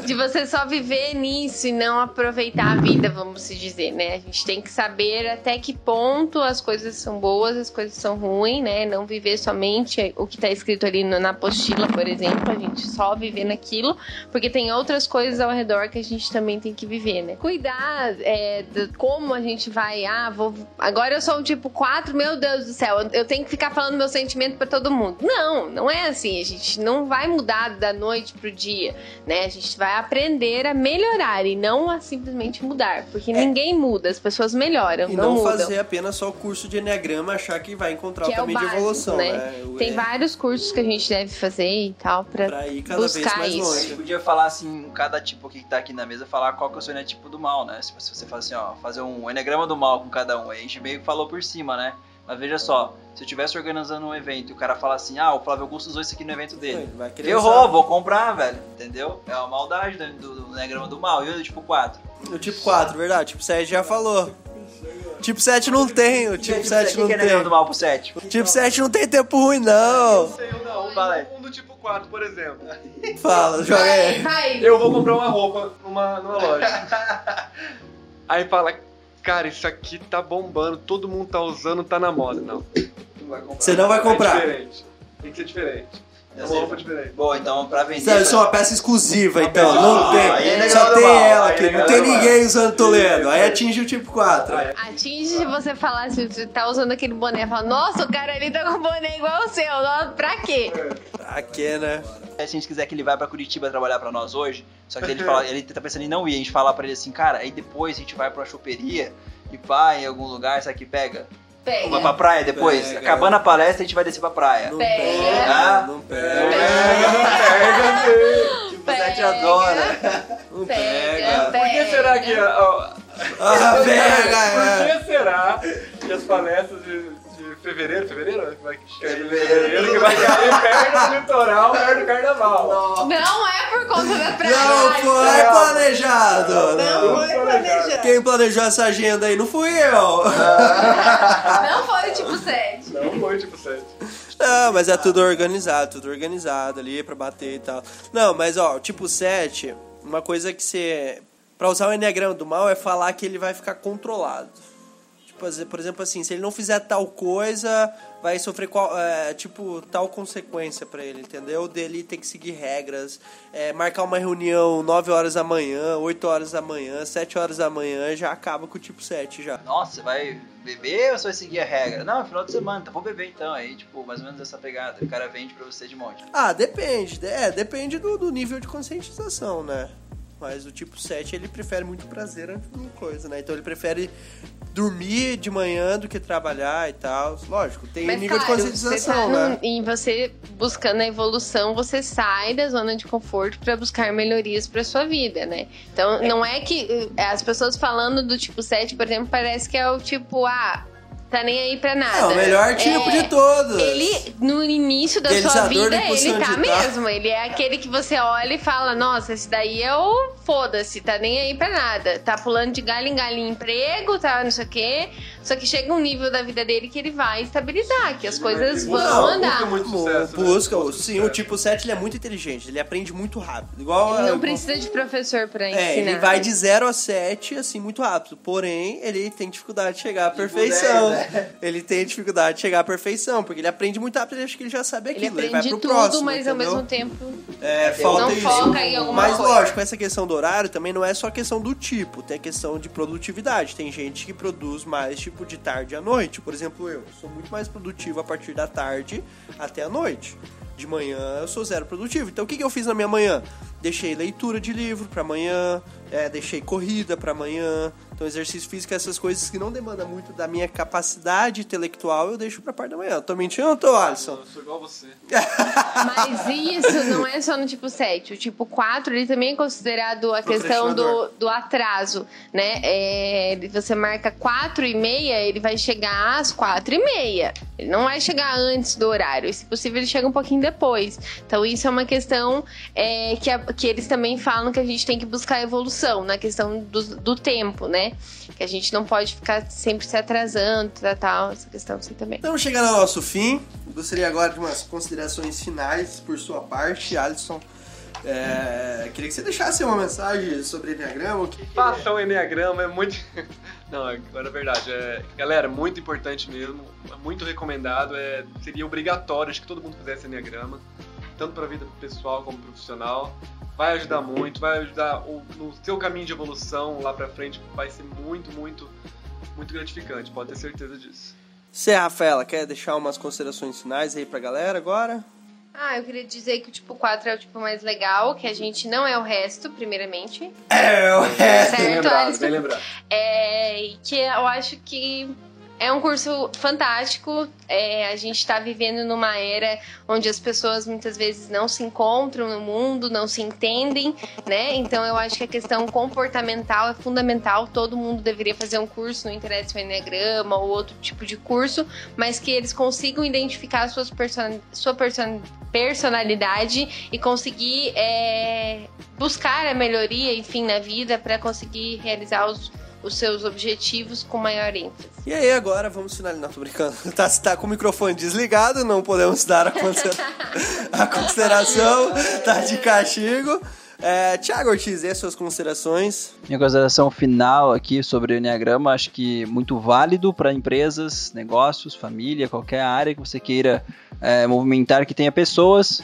[LAUGHS] de você só viver nisso e não aproveitar a vida, vamos se dizer, né? A gente tem que saber até que ponto as coisas são boas, as coisas são ruins, né? Não viver somente o que tá escrito ali na apostila, por exemplo, a gente só viver naquilo, porque tem outras coisas ao redor que a gente também tem que viver, né? Cuidar é, de como a gente vai, ah, vou. Agora eu sou um tipo 4, meu Deus do céu, eu- tenho que ficar falando meu sentimento pra todo mundo. Não, não é assim. A gente não vai mudar da noite pro dia, né? A gente vai aprender a melhorar e não a simplesmente mudar, porque ninguém muda, as pessoas melhoram, É. E não, não mudam. fazer apenas só o curso de Enneagrama, achar que vai encontrar que o é o caminho de básico, evolução, né? né? O- Tem é, vários cursos que a gente deve fazer e tal vez buscar mais isso. A gente longe. podia falar assim, cada tipo que tá aqui na mesa, falar qual que é o seu eneatipo do mal, né? Se você, fala assim, ó, fazer um enegrama do mal com cada um. Aí a gente meio que falou por cima, né? Mas veja só, se eu estivesse organizando um evento e o cara fala assim, ah, o Flávio Augusto usou isso aqui no evento dele. Ele vai usar. vou comprar, velho. Entendeu? É uma maldade do, do, do enegrama do mal. E o tipo 4? O tipo 4, verdade. Tipo 7 já falou. Tipo 7 não tem, o tipo 7 O não que é enegrama do tem. mal pro 7? Tipo 7 não tem tempo ruim, não. Sei eu não. Fala aí. Um do tipo 4, por exemplo. Fala, joga aí. vai. Eu vou comprar uma roupa numa, numa loja. [LAUGHS] Aí fala, cara, isso aqui tá bombando, todo mundo tá usando, tá na moda. Não. Não vai comprar. Você não vai comprar. É diferente. Tem que ser diferente. É uma roupa diferente. Bom, então pra vender... Isso é uma peça exclusiva, então. Não aí é tem. legal Só tem mal, ela aí é aqui. Não tem ninguém usando Toledo. Aí atinge o tipo 4. Atinge se você falar, se você tá usando aquele boné, fala, nossa, o cara ali tá com um boné igual o seu, Nossa, pra quê? Pra quê, né? Se a gente quiser que ele vá pra Curitiba trabalhar pra nós hoje, só que ele, fala, ele tá pensando em não ir, a gente falar pra ele assim, cara, aí depois a gente vai pra uma choperia e vai em algum lugar, sabe que pega? Vai pra Pega. praia depois? Pega. Acabando a palestra, a gente vai descer pra praia. Não Pega. pega. Não pega. Tipo, o Zé te adora. Não Pega, pega. Por que será que. ó, Ah, pega, Por que será que as palestras de, de fevereiro, fevereiro? Que vai Fevereiro. fevereiro, que vai cair perto do litoral, perto do carnaval. Não é por conta da praia. Não foi planejado. Não foi planejado. Quem planejou essa agenda aí não fui eu. Não foi o tipo 7. Não foi tipo 7. Não, mas é tudo organizado, tudo organizado ali pra bater e tal. Não, mas ó, o tipo 7, uma coisa que você. Pra usar o Enneagrama do mal é falar que ele vai ficar controlado. Tipo, por exemplo, assim, se ele não fizer tal coisa, vai sofrer qual, é, tipo tal consequência pra ele, entendeu? Dele tem que seguir regras, é, marcar uma reunião 9 horas da manhã, 8 horas da manhã, 7 horas da manhã, já acaba com o tipo 7 já. Nossa, vai beber ou você vai seguir a regra? Não, é final de semana, então vou beber então. Aí, tipo, mais ou menos essa pegada. O cara vende pra você de monte. Ah, depende. É, depende do, do nível de conscientização, né? Mas o tipo 7, ele prefere muito prazer antes de coisa, né? Então ele prefere dormir de manhã do que trabalhar e tal. Lógico, tem Mas nível de claro, você conscientização, tá né? e você buscando a evolução, você sai da zona de conforto pra buscar melhorias pra sua vida, né? Então, não é que eh, as pessoas falando do tipo 7, por exemplo, parece que é o tipo, ah, tá nem aí pra nada. É o melhor tipo É, de todos. Ele, no início da sua vida, da ele tá dar. mesmo. Ele é aquele que você olha e fala, nossa, esse daí é o foda-se, tá nem aí pra nada. Tá pulando de galho em galho em emprego, tá não sei o quê. Só que chega um nível da vida dele que ele vai estabilizar, que as coisas vão Não, andar. busca muito sucesso, né? busca, Muito sim, o tipo 7 ele é muito inteligente, ele aprende muito rápido. Igual Ele não é, precisa de professor pra ensinar. É, ele vai de 0 a 7, assim, muito rápido. Porém, ele tem dificuldade de chegar à perfeição. Né? Ele tem dificuldade de chegar à perfeição, porque ele aprende muito rápido e acha que ele já sabe Ele aquilo. Ele, vai aprende pro tudo, próximo, mas ao entendeu? mesmo tempo. É, falta não isso. Mas coisa. lógico, essa questão do horário também não é só questão do tipo, tem a questão de produtividade. Tem gente que produz mais tipo de tarde à noite. Por exemplo, eu sou muito mais produtivo a partir da tarde até a noite. De manhã eu sou zero produtivo. Então o que, que eu fiz na minha manhã? Deixei leitura de livro pra amanhã, é, deixei corrida pra amanhã. Então exercício físico, essas coisas que não demandam muito da minha capacidade intelectual, eu deixo pra parte da manhã. Tô mentindo ou tô, Alisson? Eu sou igual você. Mas isso não é só no tipo 7. O tipo 4, ele também é considerado a questão do, do atraso, né? É, você marca 4 e meia, ele vai chegar às 4 e meia. Ele não vai chegar antes do horário. E, se possível, ele chega um pouquinho depois. Então, isso é uma questão é, que, a- que eles também falam que a gente tem que buscar evolução na questão do, do tempo, né? Que a gente não pode ficar sempre se atrasando, tal, tal essa questão assim também. Estamos chegando ao nosso fim. Gostaria agora de umas considerações finais por sua parte, Alisson. É, queria que você deixasse uma mensagem sobre Enneagrama. o que- Faça o Enneagrama, é muito. [LAUGHS] Não, agora é verdade. É... Galera, muito importante mesmo. É muito recomendado. É... Seria obrigatório, acho que todo mundo fizesse Enneagrama. Tanto para a vida pessoal como profissional. Vai ajudar muito, vai ajudar o- no seu caminho de evolução lá pra frente. Vai ser muito, muito, muito gratificante. Pode ter certeza disso. Você, Rafaela, quer deixar umas considerações finais aí pra galera agora? Ah, eu queria dizer que o tipo 4 é o tipo mais legal, que a gente não é o resto, primeiramente. É, o Bem Certo, lembrado, Alisson? bem lembrado. É, e que eu acho que é um curso fantástico. É, a gente está vivendo numa era onde as pessoas muitas vezes não se encontram no mundo, não se entendem, né? Então eu acho que a questão comportamental é fundamental. Todo mundo deveria fazer um curso, não interessa se é Enneagrama ou outro tipo de curso, mas que eles consigam identificar suas person sua person personalidade e conseguir é, buscar a melhoria, enfim, na vida para conseguir realizar os os seus objetivos com maior ênfase. E aí, agora vamos finalizar. Não, tô brincando. [LAUGHS] Tá, tá com o microfone desligado, não podemos dar a, considera- [LAUGHS] a consideração, tá de castigo. É, Tiago Ortiz, e as suas considerações? Minha consideração final aqui sobre o Enneagrama, acho que muito válido para empresas, negócios, família, qualquer área que você queira é, movimentar que tenha pessoas.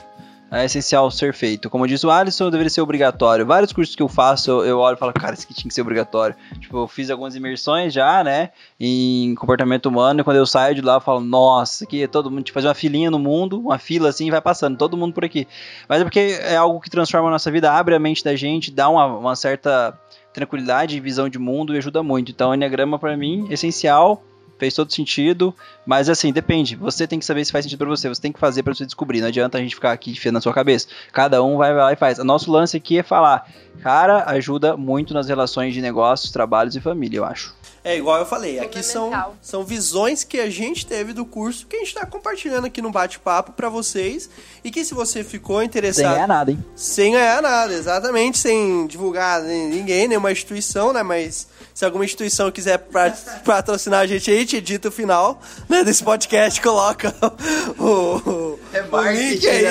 É essencial ser feito. Como diz o Alisson, deveria ser obrigatório. Vários cursos que eu faço, eu, olho e falo, cara, isso aqui tinha que ser obrigatório. Tipo, eu fiz algumas imersões já, né, em comportamento humano, e quando eu saio de lá, eu falo, nossa, aqui é todo mundo, tipo, fazer uma filinha no mundo, uma fila assim, vai passando, todo mundo por aqui. Mas é porque é algo que transforma a nossa vida, abre a mente da gente, dá uma, uma certa tranquilidade e visão de mundo e ajuda muito. Então, o Enneagrama, pra mim, é essencial, fez todo sentido, mas assim, depende. Você tem que saber se faz sentido pra você, você tem que fazer pra você descobrir. Não adianta a gente ficar aqui enfiando na sua cabeça. Cada um vai lá e faz. O nosso lance aqui é falar, cara, ajuda muito nas relações de negócios, trabalhos e família, eu acho. É igual eu falei, aqui são, são visões que a gente teve do curso que a gente tá compartilhando aqui no bate-papo pra vocês. E que se você ficou Sem interessado. ganhar nada, hein? Sem ganhar nada, exatamente, sem divulgar ninguém, nenhuma instituição, né? Mas se alguma instituição quiser patrocinar a gente aí, a gente edita o final né, desse podcast, coloca o, o, o link aí.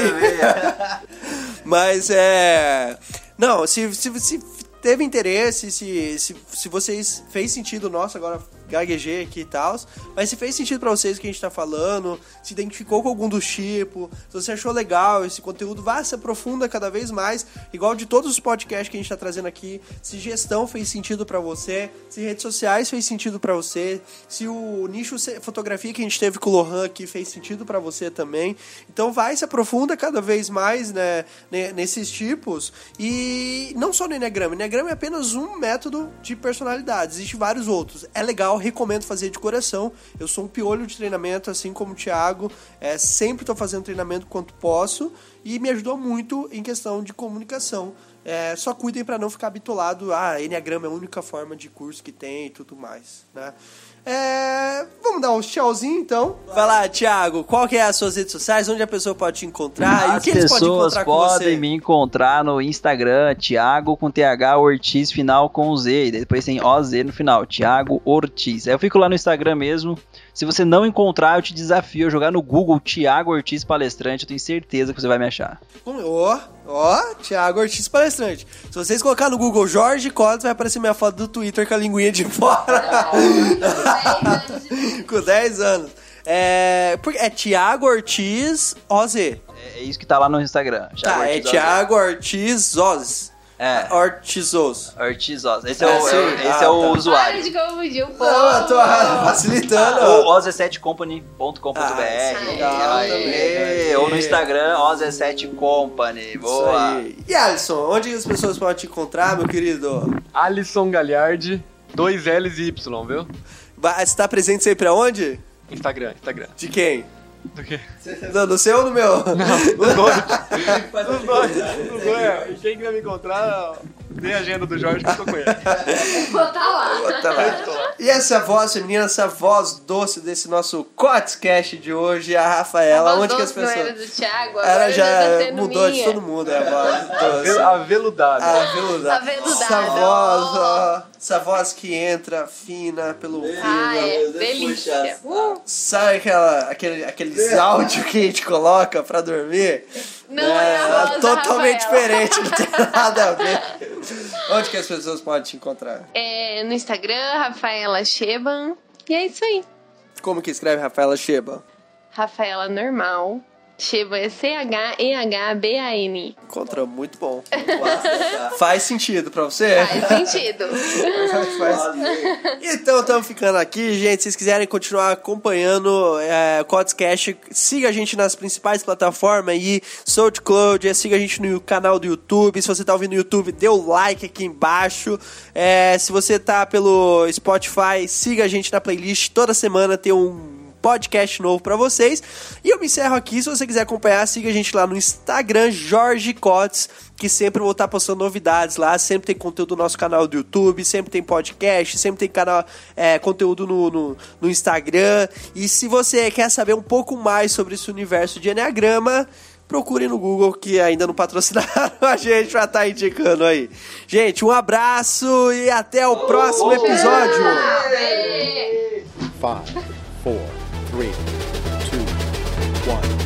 [LAUGHS] Mas é. Não, se, se, se teve interesse, se, se, se vocês fez sentido nosso, agora gaguejei aqui e tal, mas se fez sentido pra vocês o que a gente tá falando, se identificou com algum dos tipos, se você achou legal esse conteúdo, vá se aprofunda cada vez mais, igual de todos os podcasts que a gente tá trazendo aqui, se gestão fez sentido pra você, se redes sociais fez sentido pra você, se o nicho fotografia que a gente teve com o Lohan aqui fez sentido pra você também. Então vai se aprofunda cada vez mais, né, ne- nesses tipos e não só no Enneagrama. Enneagrama é apenas um método de personalidade, existem vários outros. É legal, recomendo fazer de coração. Eu sou um piolho de treinamento, assim como o Thiago, é, sempre estou fazendo treinamento quanto posso e me ajudou muito em questão de comunicação. É, só cuidem para não ficar bitolado, ah, Enneagrama é a única forma de curso que tem e tudo mais, né? É, vamos dar um tchauzinho então. Vai lá, Thiago, qual que é as suas redes sociais, onde a pessoa pode te encontrar e o As que eles podem pessoas encontrar com você? podem me encontrar no Instagram, Thiago com TH Ortiz final com Z, e depois tem OZ no final, Thiago Ortiz. Aí eu fico lá no Instagram mesmo. Se você não encontrar, eu te desafio a jogar no Google Thiago Ortiz palestrante, eu tenho certeza que você vai me achar. Ó, ó, Thiago Ortiz palestrante. Se vocês colocar no Google Jorge Cotes, vai aparecer minha foto do Twitter com a linguinha de [LAUGHS] fora. com 10 anos. É, é Thiago Ortiz OZ. É, é isso que tá lá no Instagram. Tá, é Ortiz. Thiago Ortiz Oz. É. Ortizos. Ortiz Oz. Esse é, Ah, o, sim. é- esse Ah, é o tá. usuário. Para de confundir o povo. Não, eu tô [LAUGHS] facilitando. O oz7company.com.br. Ah, legal Aí, também. Ou no Instagram, oz7company. Isso Boa. aí. E Alisson, onde as pessoas podem te encontrar, meu querido? Alisson Galhardi, dois L's e Y, viu? Vai- Você tá presente sempre aonde? Instagram, Instagram. De quem? Do quê? No, no seu ou no meu? Os dois. Os dois. Os dois. Quem quiser me encontrar, Dê a agenda do Jorge que eu tô com ele. Vou tá lá. Tá lá. E essa voz feminina, essa voz doce desse nosso Cotscast de hoje, a Rafaela, A voz onde que as doce não era pessoas. do Thiago, Ela agora já tá mudou de minha. todo mundo, é a voz [LAUGHS] doce. Aveludado. Aveludada. Aveludada. Essa voz, ó, essa voz que entra fina pelo ouvido. Ah, é. Delícia. Uh, Sabe aquela, aquele, aqueles [LAUGHS] áudios que a gente coloca pra dormir? não é, a voz totalmente diferente, não tem nada a ver. [LAUGHS] [LAUGHS] Onde que as pessoas podem te encontrar? É, no Instagram, Rafaela Sheban. E é isso aí. Como que escreve Rafaela Sheba? Rafaela Normal. Sheban é C-H-E-H-B-A-N. Encontra muito bom. [LAUGHS] Faz sentido pra você? Faz sentido. [LAUGHS] Faz. Então, estamos ficando aqui, gente. Se vocês quiserem continuar acompanhando é, o Codscast, siga a gente nas principais plataformas aí, SoundCloud, siga a gente no canal do YouTube. Se você tá ouvindo no YouTube, dê o like aqui embaixo. É, se você tá pelo Spotify, siga a gente na playlist. Toda semana tem um podcast novo pra vocês. E eu me encerro aqui. Se você quiser acompanhar, siga a gente lá no Instagram, Jorge Cotes, que sempre vou estar postando novidades lá. Sempre tem conteúdo no nosso canal do YouTube, sempre tem podcast, sempre tem canal, é, conteúdo no, no, no Instagram. E se você quer saber um pouco mais sobre esse universo de Enneagrama, procure no Google que ainda não patrocinaram [LAUGHS] a gente pra estar indicando aí. Gente, um abraço e até o próximo episódio. Five, four, three, two, one.